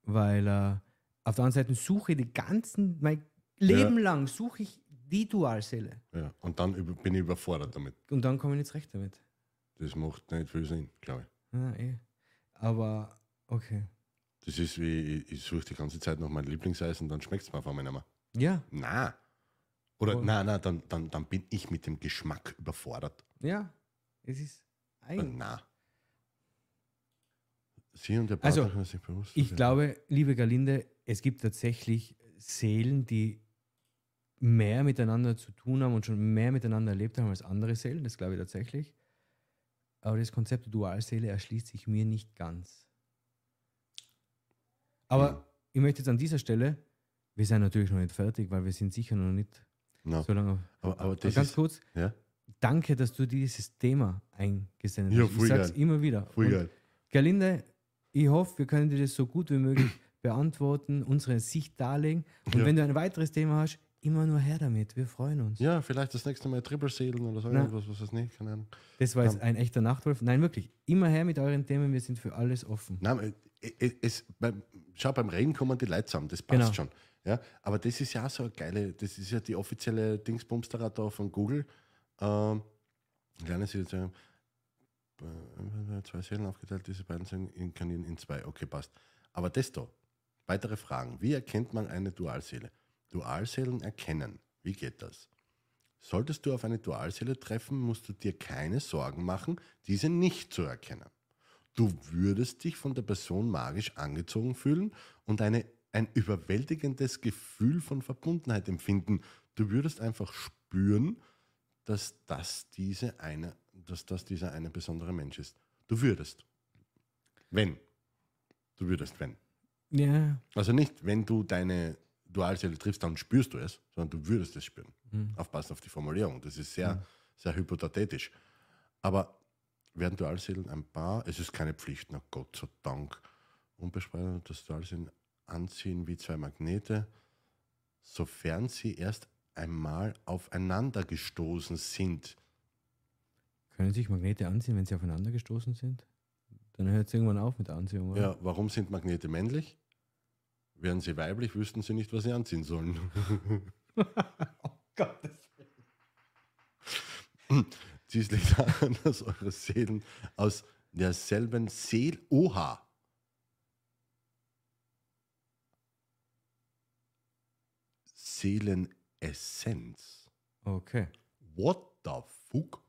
Weil äh, auf der anderen Seite suche ich die ganzen, mein Leben lang suche ich die Dualseele. Ja. Und dann über, bin ich überfordert damit. Und dann komme ich nicht zurecht damit. Das macht nicht viel Sinn, glaube ich. Ja, eh. Aber, okay. Das ist wie, ich, ich suche die ganze Zeit nach meinem Lieblingseis und dann schmeckt es mir auf einmal nicht mehr. Ja, Na. Oder Oh. na, na, dann, dann, dann bin ich mit dem Geschmack überfordert. ja. Es ist eigentlich. Na. Sie und der Also, Partner sich bewusst. Ich glaube, liebe Galinde, es gibt tatsächlich Seelen, die mehr miteinander zu tun haben und schon mehr miteinander erlebt haben als andere Seelen. Das glaube ich tatsächlich. Aber das Konzept der Dualseele erschließt sich mir nicht ganz. Aber Mhm. ich möchte jetzt an dieser Stelle, wir sind natürlich noch nicht fertig, weil wir sind sicher noch nicht Na, so lange. aber, aber ganz ist, kurz, ja, danke, dass du dieses Thema eingesendet Ja, hast. Ich sage es immer wieder. Gerlinde, ich hoffe, wir können dir das so gut wie möglich beantworten, unsere Sicht darlegen. Und Ja. wenn du ein weiteres Thema hast, immer nur her damit. Wir freuen uns. Ja, vielleicht das nächste Mal Triple-Seelen oder so Na. irgendwas, was weiß nicht, keine Ahnung. Das war jetzt ein echter Nachtwolf. Nein, wirklich. Immer her mit euren Themen. Wir sind für alles offen. Nein, es, es, es, beim, schau, beim Reden kommen die Leute zusammen, das passt Genau. schon. Ja, aber das ist ja auch so eine geile, das ist ja die offizielle Dingsbumster da von Google. Ähm, sagen, äh, zwei Seelen aufgeteilt, diese beiden Seelen inkarnieren in zwei. Okay, passt. Aber da, weitere Fragen. Wie erkennt man eine Dualseele? Dualseelen erkennen. Wie geht das? Solltest du auf eine Dualseele treffen, musst du dir keine Sorgen machen, diese nicht zu erkennen. Du würdest dich von der Person magisch angezogen fühlen und eine, ein überwältigendes Gefühl von Verbundenheit empfinden. Du würdest einfach spüren, dass das, diese eine, dass das dieser eine besondere Mensch ist. Du würdest. Wenn. Du würdest, wenn. Ja. Also nicht, wenn du deine Dualseele triffst, dann spürst du es, sondern du würdest es spüren. Mhm. Aufpassen auf die Formulierung. Das ist sehr, sehr hypothetisch. Aber werden Dualseelen ein Paar? Es ist keine Pflicht, na Gott sei Dank. Unbespreitet, dass Dualseelen anziehen wie zwei Magnete, sofern sie erst einmal aufeinander gestoßen sind. Können sich Magnete anziehen, wenn sie aufeinander gestoßen sind? Dann hört es irgendwann auf mit der Anziehung, oder? Ja, warum sind Magnete männlich? Wären sie weiblich, wüssten sie nicht, was sie anziehen sollen. oh Gott. Dies liegt daran, dass eure Seelen aus derselben Seel. Oha! Seelenessenz. Okay. What the fuck?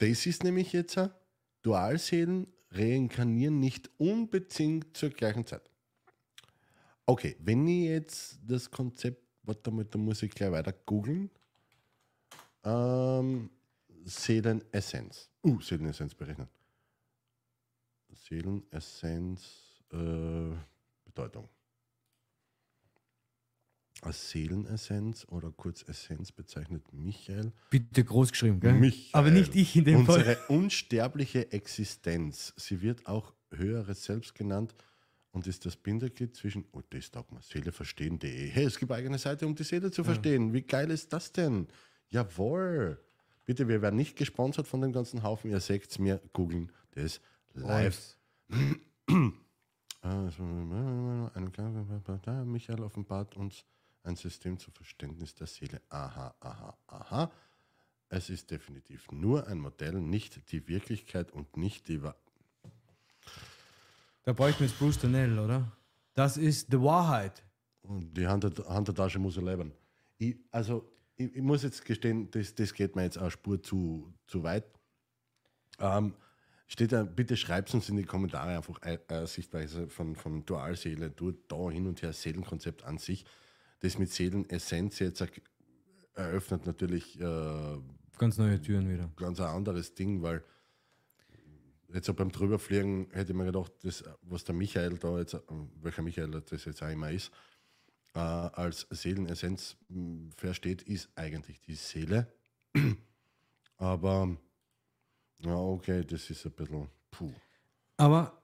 Das ist nämlich jetzt, Dualseelen reinkarnieren nicht unbedingt zur gleichen Zeit. Okay, wenn ich jetzt das Konzept, warte mal, da muss ich gleich weiter googeln. Ähm, Seelenessenz. Uh, Seelenessenz berechnen. Seelenessenz, äh, Bedeutung. Als Seelenessenz oder kurz Essenz bezeichnet Michael Bitte groß geschrieben, gell? Michael, Aber nicht ich in dem Fall. unsere unsterbliche Existenz. Sie wird auch höheres Selbst genannt und ist das Bindeglied zwischen, oh, das taugt mir, seeleverstehen.de. Hey, es gibt eine eigene Seite, um die Seele zu verstehen. Wie geil ist das denn? Jawohl. Bitte, wir werden nicht gesponsert von dem ganzen Haufen. Ihr seht es mir, googeln das live. Also, Michael offenbart uns ein System zum Verständnis der Seele. Aha, aha, aha. Es ist definitiv nur ein Modell, nicht die Wirklichkeit und nicht die Wahrheit. Da bräuchten wir jetzt Bruce Donnell, oder? Das ist die Wahrheit. Die Hand- Handtasche muss er leben. Ich, also, ich, ich muss jetzt gestehen, das, das geht mir jetzt eine Spur zu, zu weit. Ähm, steht da, bitte schreibt uns in die Kommentare einfach eine, eine Sichtweise von, von Dualseele, du da hin und her, Seelenkonzept an sich. Das mit Seelenessenz jetzt er- eröffnet natürlich äh, Ganz neue Türen wieder. ganz ein anderes Ding, weil jetzt so beim Drüberfliegen hätte ich mir gedacht, das, was der Michael da jetzt, äh, welcher Michael das jetzt auch immer ist, äh, als Seelenessenz mh, versteht, ist eigentlich die Seele. Aber ja, okay, das ist ein bisschen puh. Aber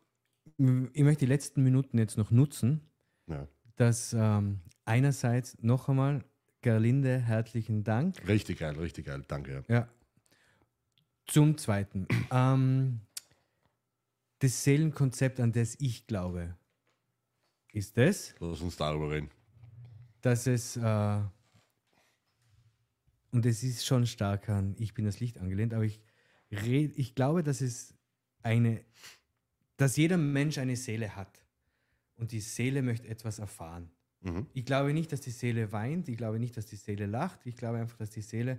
m, ich möchte die letzten Minuten jetzt noch nutzen, Ja. Dass ähm, einerseits noch einmal, Gerlinde, herzlichen Dank. Richtig geil, richtig geil, danke. Ja. Zum Zweiten. ähm, das Seelenkonzept, an das ich glaube, ist das, Lass uns darüber reden. dass es, äh, und es ist schon stark an, ich bin das Licht angelehnt, aber ich, red, ich glaube, dass es eine, dass jeder Mensch eine Seele hat. Und die Seele möchte etwas erfahren. Mhm. Ich glaube nicht, dass die Seele weint, ich glaube nicht, dass die Seele lacht, ich glaube einfach, dass die Seele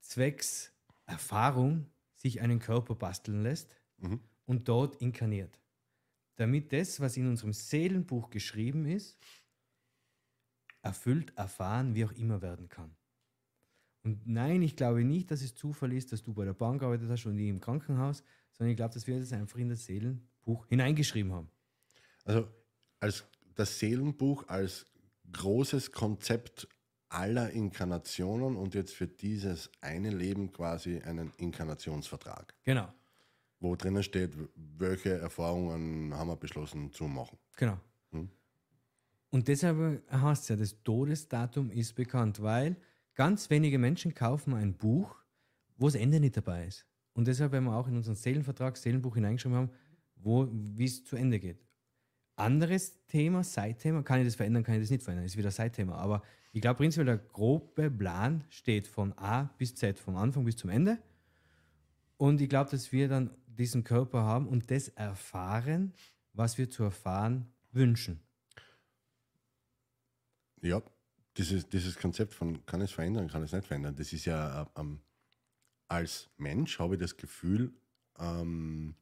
zwecks Erfahrung sich einen Körper basteln lässt Mhm. und dort inkarniert. Damit das, was in unserem Seelenbuch geschrieben ist, erfüllt, erfahren, wie auch immer werden kann. Und nein, ich glaube nicht, dass es Zufall ist, dass du bei der Bank gearbeitet hast und ich im Krankenhaus, sondern ich glaube, dass wir das einfach in das Seelenbuch hineingeschrieben haben. Also als das Seelenbuch als großes Konzept aller Inkarnationen und jetzt für dieses eine Leben quasi einen Inkarnationsvertrag, Genau, wo drinnen steht, welche Erfahrungen haben wir beschlossen zu machen. genau. Hm. Und deshalb heißt es ja, das Todesdatum ist bekannt, weil ganz wenige Menschen kaufen ein Buch, wo das Ende nicht dabei ist. Und deshalb werden wir auch in unseren Seelenvertrag, Seelenbuch hineingeschrieben haben, wo, wie es zu Ende geht. Anderes Thema, Seitthema, kann ich das verändern, kann ich das nicht verändern, ist wieder Seitthema. Aber ich glaube prinzipiell, der grobe Plan steht von A bis Z, vom Anfang bis zum Ende. Und ich glaube, dass wir dann diesen Körper haben und das erfahren, was wir zu erfahren wünschen. Ja, dieses, dieses Konzept von kann es verändern, kann es nicht verändern, das ist ja äh, ähm, als Mensch habe ich das Gefühl, ähm,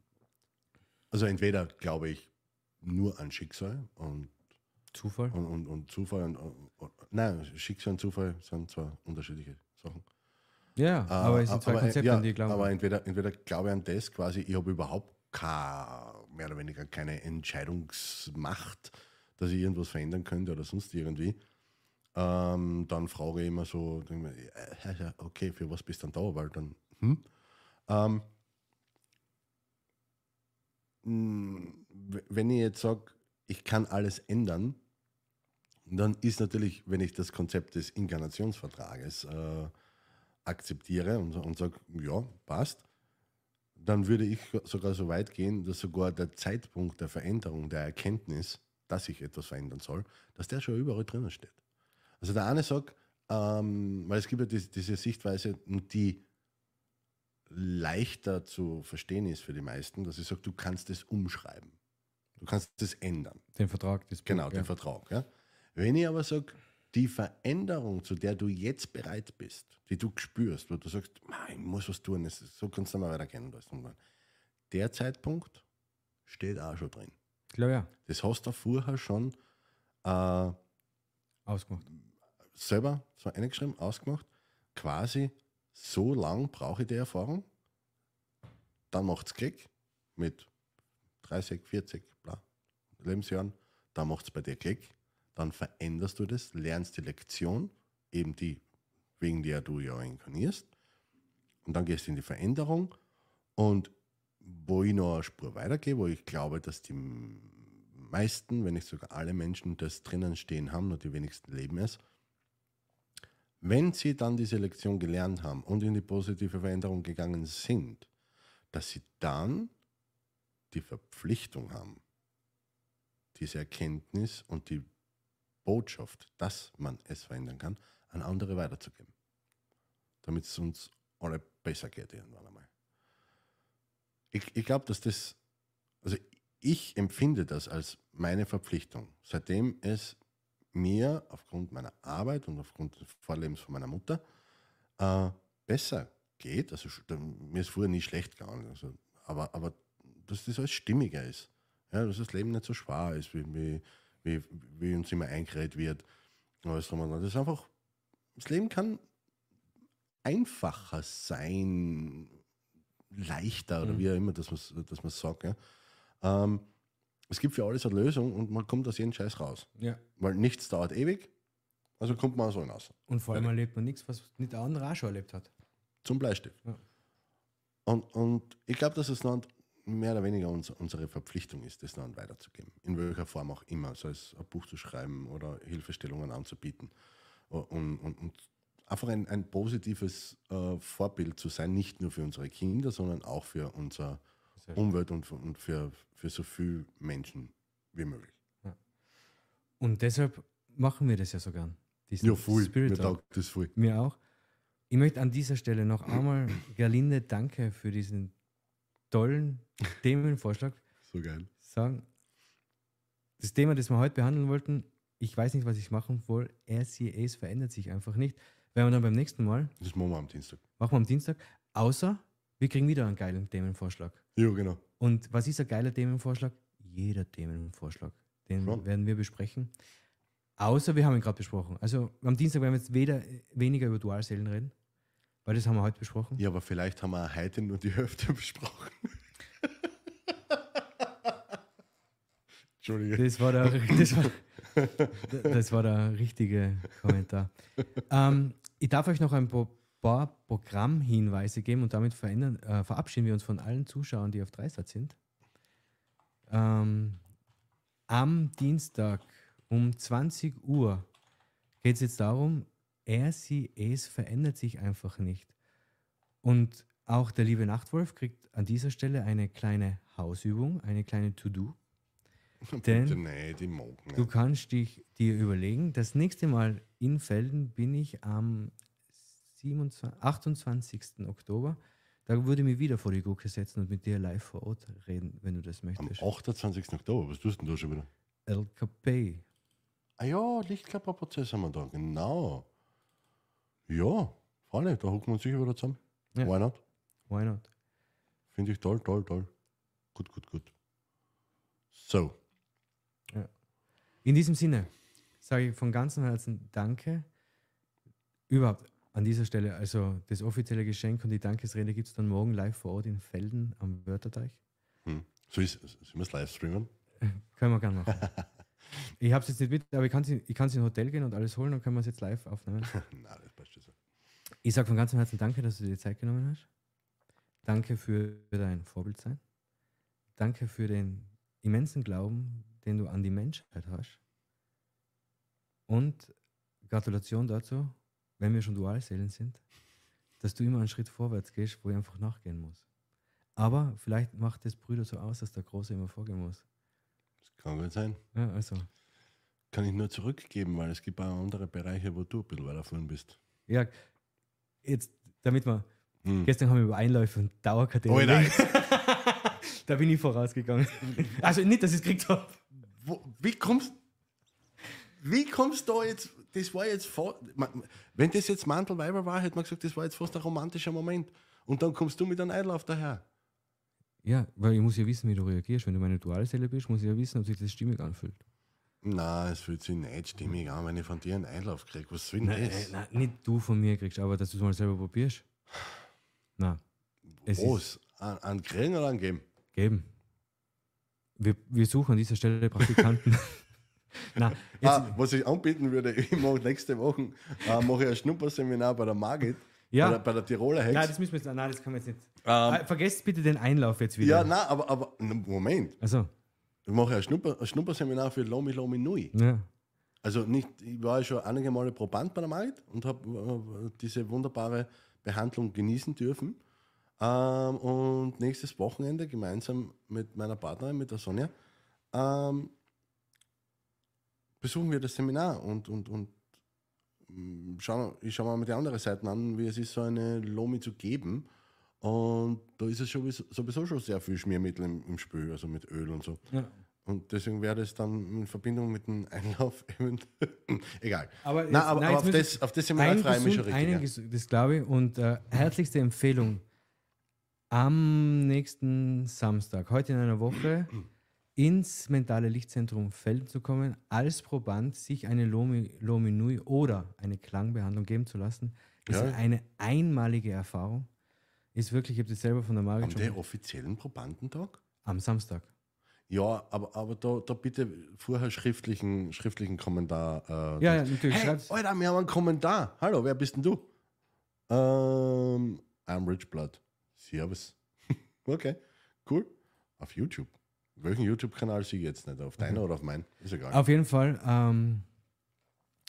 also entweder glaube ich nur an Schicksal und, Zufall? und, und, und Zufall und, und, nein, Schicksal und Zufall sind zwar unterschiedliche Sachen. Ja, Äh, aber es sind zwei aber, Konzepte, ja, an die ich glaube. Aber entweder, entweder glaube ich an das quasi, ich habe überhaupt keine, mehr oder weniger keine Entscheidungsmacht, dass ich irgendwas verändern könnte oder sonst irgendwie. Ähm, dann frage ich immer so, mir, okay, für was bist du dann da? Weil dann, hm? Ähm, wenn ich jetzt sage, ich kann alles ändern, dann ist natürlich, wenn ich das Konzept des Inkarnationsvertrages äh, akzeptiere und, und sage, ja, passt, dann würde ich sogar so weit gehen, dass sogar der Zeitpunkt der Veränderung, der Erkenntnis, dass ich etwas verändern soll, dass der schon überall drinnen steht. Also der eine sagt, ähm, weil es gibt ja diese, diese Sichtweise, die leichter zu verstehen ist für die meisten, dass ich sage, du kannst es umschreiben. Du kannst es ändern. den Vertrag, das Genau, Buch, den ja. Vertrag. Ja. Wenn ich aber sage, die Veränderung, zu der du jetzt bereit bist, die du spürst, wo du sagst, "Ma, ich muss was tun, ist- so kannst du mal weitergehen. dran." Der Zeitpunkt steht auch schon drin. Glaube ja, Das hast du vorher schon äh, ausgemacht. selber so eingeschrieben, ausgemacht. Quasi, so lang brauche ich die Erfahrung. Dann macht es Klick mit 30, 40 bla, Lebensjahren. Dann macht es bei dir Klick. Dann veränderst du das, lernst die Lektion, eben die, wegen der du ja inkarnierst. Und dann gehst du in die Veränderung. Und wo ich noch eine Spur weitergehe, wo ich glaube, dass die meisten, wenn nicht sogar alle Menschen das drinnen stehen haben, nur die wenigsten leben es, wenn sie dann diese Lektion gelernt haben und in die positive Veränderung gegangen sind, dass sie dann die Verpflichtung haben, diese Erkenntnis und die Botschaft, dass man es verändern kann, an andere weiterzugeben. Damit es uns alle besser geht irgendwann einmal. Ich, ich glaube, dass das, also ich empfinde das als meine Verpflichtung, seitdem es mir aufgrund meiner Arbeit und aufgrund des Vorlebens von meiner Mutter äh, besser geht. Also mir ist früher nie schlecht gegangen, also, aber, aber dass das alles stimmiger ist. Ja, dass das Leben nicht so schwer ist, wie, wie, wie, wie uns immer eingeredet wird. und Alles drum und dran. Das ist einfach, das Leben kann einfacher sein, leichter oder Mhm. wie auch immer, dass man dass man sagt. Ja. Ähm, es gibt für alles eine Lösung und man kommt aus jedem Scheiß raus. Ja. Weil nichts dauert ewig, also kommt man so hinaus. Und vor allem erlebt man nichts, was nicht der andere auch schon erlebt hat. Zum Bleistift. Ja. Und, und ich glaube, dass es dann mehr oder weniger uns, unsere Verpflichtung ist, das dann weiterzugeben. In welcher Form auch immer. Sei es ein Buch zu schreiben oder Hilfestellungen anzubieten. Und, und, und einfach ein, ein positives äh, Vorbild zu sein, nicht nur für unsere Kinder, sondern auch für unsere Umwelt und, für- und für, für so viele Menschen wie möglich. Und deshalb machen wir das ja so gern. diesen Ja, voll. Spirit Mir taugt das voll. Mir auch. Ich möchte an dieser Stelle noch einmal Gerlinde danke für diesen tollen Themenvorschlag So geil. sagen. Das Thema, das wir heute behandeln wollten, ich weiß nicht, was ich machen soll. RCAs verändert sich einfach nicht. Werden wir dann beim nächsten Mal, Das machen wir am Dienstag. machen wir am Dienstag, außer wir kriegen wieder einen geilen Themenvorschlag. Ja, genau. Und was ist ein geiler Themenvorschlag? Jeder Themenvorschlag. Den Schon. werden wir besprechen. Außer wir haben ihn gerade besprochen. Also am Dienstag werden wir jetzt weder, weniger über Dualseelen reden, weil das haben wir heute besprochen. Ja, aber vielleicht haben wir heute nur die Hälfte besprochen. Entschuldige. Das war der, das war, das war der richtige Kommentar. Ähm, ich darf euch noch ein paar Programmhinweise geben und damit äh, verabschieden wir uns von allen Zuschauern, die auf Dreisat sind. Ähm, am Dienstag um 20 Uhr geht es jetzt darum, RCAs verändert sich einfach nicht. Und auch der liebe Nachtwolf kriegt an dieser Stelle eine kleine Hausübung, eine kleine To-Do. Denn nee, die mag nicht. Du kannst dich dir überlegen, das nächste Mal in Felden bin ich am 27, 28. Oktober. Da würde ich mich wieder vor die Gucke setzen und mit dir live vor Ort reden, wenn du das Am möchtest. 28. Oktober, was tust du denn da schon wieder? El Capé. Ah ja, Lichtkörperprozess haben wir da, genau. Ja, Freunde, da hocken wir uns sicher wieder zusammen. Ja. Why not? Why not? Finde ich toll, toll, toll. Gut, gut, gut. So, In diesem Sinne sage ich von ganzem Herzen Danke. Überhaupt an dieser Stelle, also das offizielle Geschenk und die Dankesrede gibt es dann morgen live vor Ort in Felden am Wörterteich. hm. so ist Sollen wir es live streamen? Können wir gerne machen. ich habe es jetzt nicht mit, aber ich kann kann's in ein Hotel gehen und alles holen, dann können wir es jetzt live aufnehmen. Nein, das passt schon so. Ich sage von ganzem Herzen Danke, dass du dir die Zeit genommen hast. Danke für dein Vorbildsein. Danke für den immensen Glauben, den du an die Menschheit hast. Und Gratulation dazu, wenn wir schon Dualseelen sind, dass du immer einen Schritt vorwärts gehst, wo ich einfach nachgehen muss. Aber vielleicht macht es Brüder so aus, dass der Große immer vorgehen muss. Das kann gut sein. Ja, also, Kann ich nur zurückgeben, weil es gibt auch andere Bereiche, wo du ein bisschen weiter vorn bist. ja, jetzt, damit wir, Hm. gestern haben wir über Einläufe und Dauerkategorien. Oh nein. Da bin ich vorausgegangen. Also nicht, dass ich es gekriegt habe. Wie kommst wie kommst du da jetzt? Das war jetzt wenn das jetzt Mantelweiber war, hätte man gesagt, das war jetzt fast ein romantischer Moment. Und dann kommst du mit einem Einlauf daher. Ja, weil ich muss ja wissen, wie du reagierst. Wenn du meine Dualseele bist, muss ich ja wissen, ob sich das stimmig anfühlt. Nein, es fühlt sich nicht stimmig an, wenn ich von dir einen Einlauf kriege. Was will denn Nein, das? nein, nicht du von mir kriegst, aber dass du es mal selber probierst. Na, es Was? An, an kriegen oder angeben? geben. Wir, wir suchen an dieser Stelle Praktikanten. Jetzt, Ah, was ich anbieten würde, ich mache nächste Woche äh, mache ich ein Schnupperseminar bei der Margit, Ja. bei, der, bei der Tiroler Hex. nein, das müssen wir jetzt, nein, das kann man jetzt nicht. Ähm, Ah, Vergesst bitte den Einlauf jetzt wieder. ja, nein, aber, aber Moment. Also, Ich mache ein, Schnupper, ein Schnupperseminar für Lomi Lomi Nui. ja. Also nicht, ich war ja schon einige Male Proband bei der Margit und habe äh, diese wunderbare Behandlung genießen dürfen. Ähm, und nächstes Wochenende gemeinsam mit meiner Partnerin, mit der Sonja, ähm, besuchen wir das Seminar und, und, und mm, schauen, ich schaue mir die andere Seiten an, wie es ist, so eine Lomi zu geben. Und da ist es sowieso, schon sehr viel Schmiermittel im, im Spiel, also mit Öl und so. ja. Und deswegen wäre das dann in Verbindung mit dem Einlauf eventuell. Egal. Aber, Nein, aber, nein, aber jetzt auf, das, auf das Ein freue ich mich schon gesund, richtig. ges- das glaube ich. Und äh, herzlichste Empfehlung am nächsten Samstag, heute in einer Woche, ins mentale Lichtzentrum Felden zu kommen, als Proband sich eine Lomi, Lomi Nui oder eine Klangbehandlung geben zu lassen, ist Ja. eine einmalige Erfahrung. Ist wirklich, ich habe das selber von der Margit Am schon der offiziellen Probandentag? am Samstag. Ja, aber, aber da, da bitte vorher schriftlichen, schriftlichen Kommentar. Äh, Ja, ja, natürlich. Hey, schreib's. Alter, wir haben einen Kommentar. Hallo, wer bist denn du? Ähm, I'm Rich Blood. Servus. okay, cool. Auf YouTube. Welchen YouTube-Kanal sehe ich jetzt nicht? Auf deiner oder auf meinen? Ist egal. Auf jeden Fall, ähm,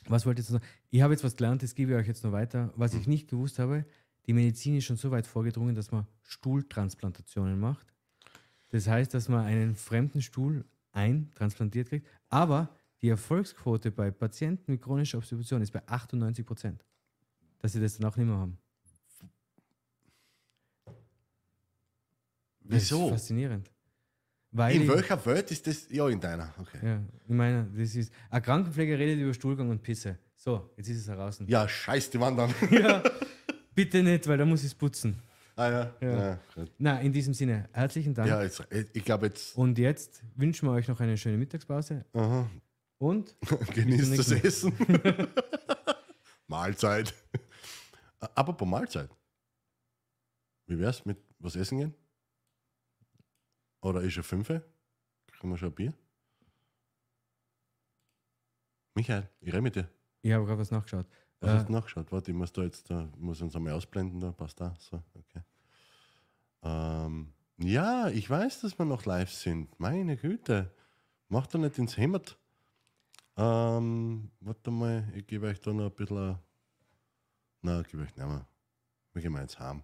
was wollte ich jetzt sagen? Ich habe jetzt was gelernt, das gebe ich euch jetzt noch weiter. Was ich nicht gewusst habe, die Medizin ist schon so weit vorgedrungen, dass man Stuhltransplantationen macht. Das heißt, dass man einen fremden Stuhl eintransplantiert kriegt. Aber die Erfolgsquote bei Patienten mit chronischer Obstruktion ist bei 98 Prozent. Dass sie das dann auch nicht mehr haben. Das Wieso? ist faszinierend. Weil In welcher Welt ist das? Ja, in deiner. Okay. ja, ich meine, das ist. Eine Krankenpfleger redet über Stuhlgang und Pisse. So, jetzt ist es heraus. Ja, scheiß die Wandern. Ja, bitte nicht, weil da muss ich es putzen. ah ja. Ja. Na, in diesem Sinne, herzlichen Dank. Ja, jetzt, ich glaube jetzt. Und jetzt wünschen wir euch noch eine schöne Mittagspause Aha. und Genießt das Essen. Mahlzeit. Äh, Apropos Mahlzeit. Wie wär's mit was essen gehen? Oder ist schon fünfe? Kriegen wir schon ein Bier? Michael, ich rede mit dir. ich habe gerade was nachgeschaut. Was Äh, hast du nachgeschaut? Warte, ich muss da jetzt, da, muss uns einmal ausblenden, da passt da. So, okay. Ähm, ja, ich weiß, dass wir noch live sind. Meine Güte. Macht doch nicht ins Hämmert. Ähm, warte mal, ich gebe euch da noch ein bisschen. Nein, gebe euch nicht mehr. Wir gehen mal jetzt heim.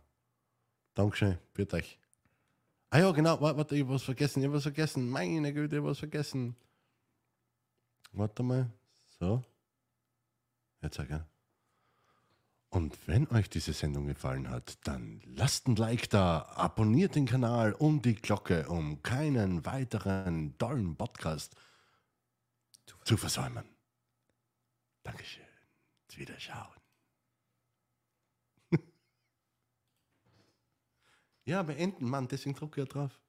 Dankeschön, bitte euch. Ah ja, genau, warte, warte, ich hab was vergessen, ich hab was vergessen. Meine Güte, ich hab was vergessen. Warte mal. So. Jetzt sag ich. Und wenn euch diese Sendung gefallen hat, dann lasst ein Like da, abonniert den Kanal und die Glocke, um keinen weiteren tollen Podcast zu versäumen. Dankeschön. Wiederschauen. ja, beenden, Mann, deswegen ich ja drauf.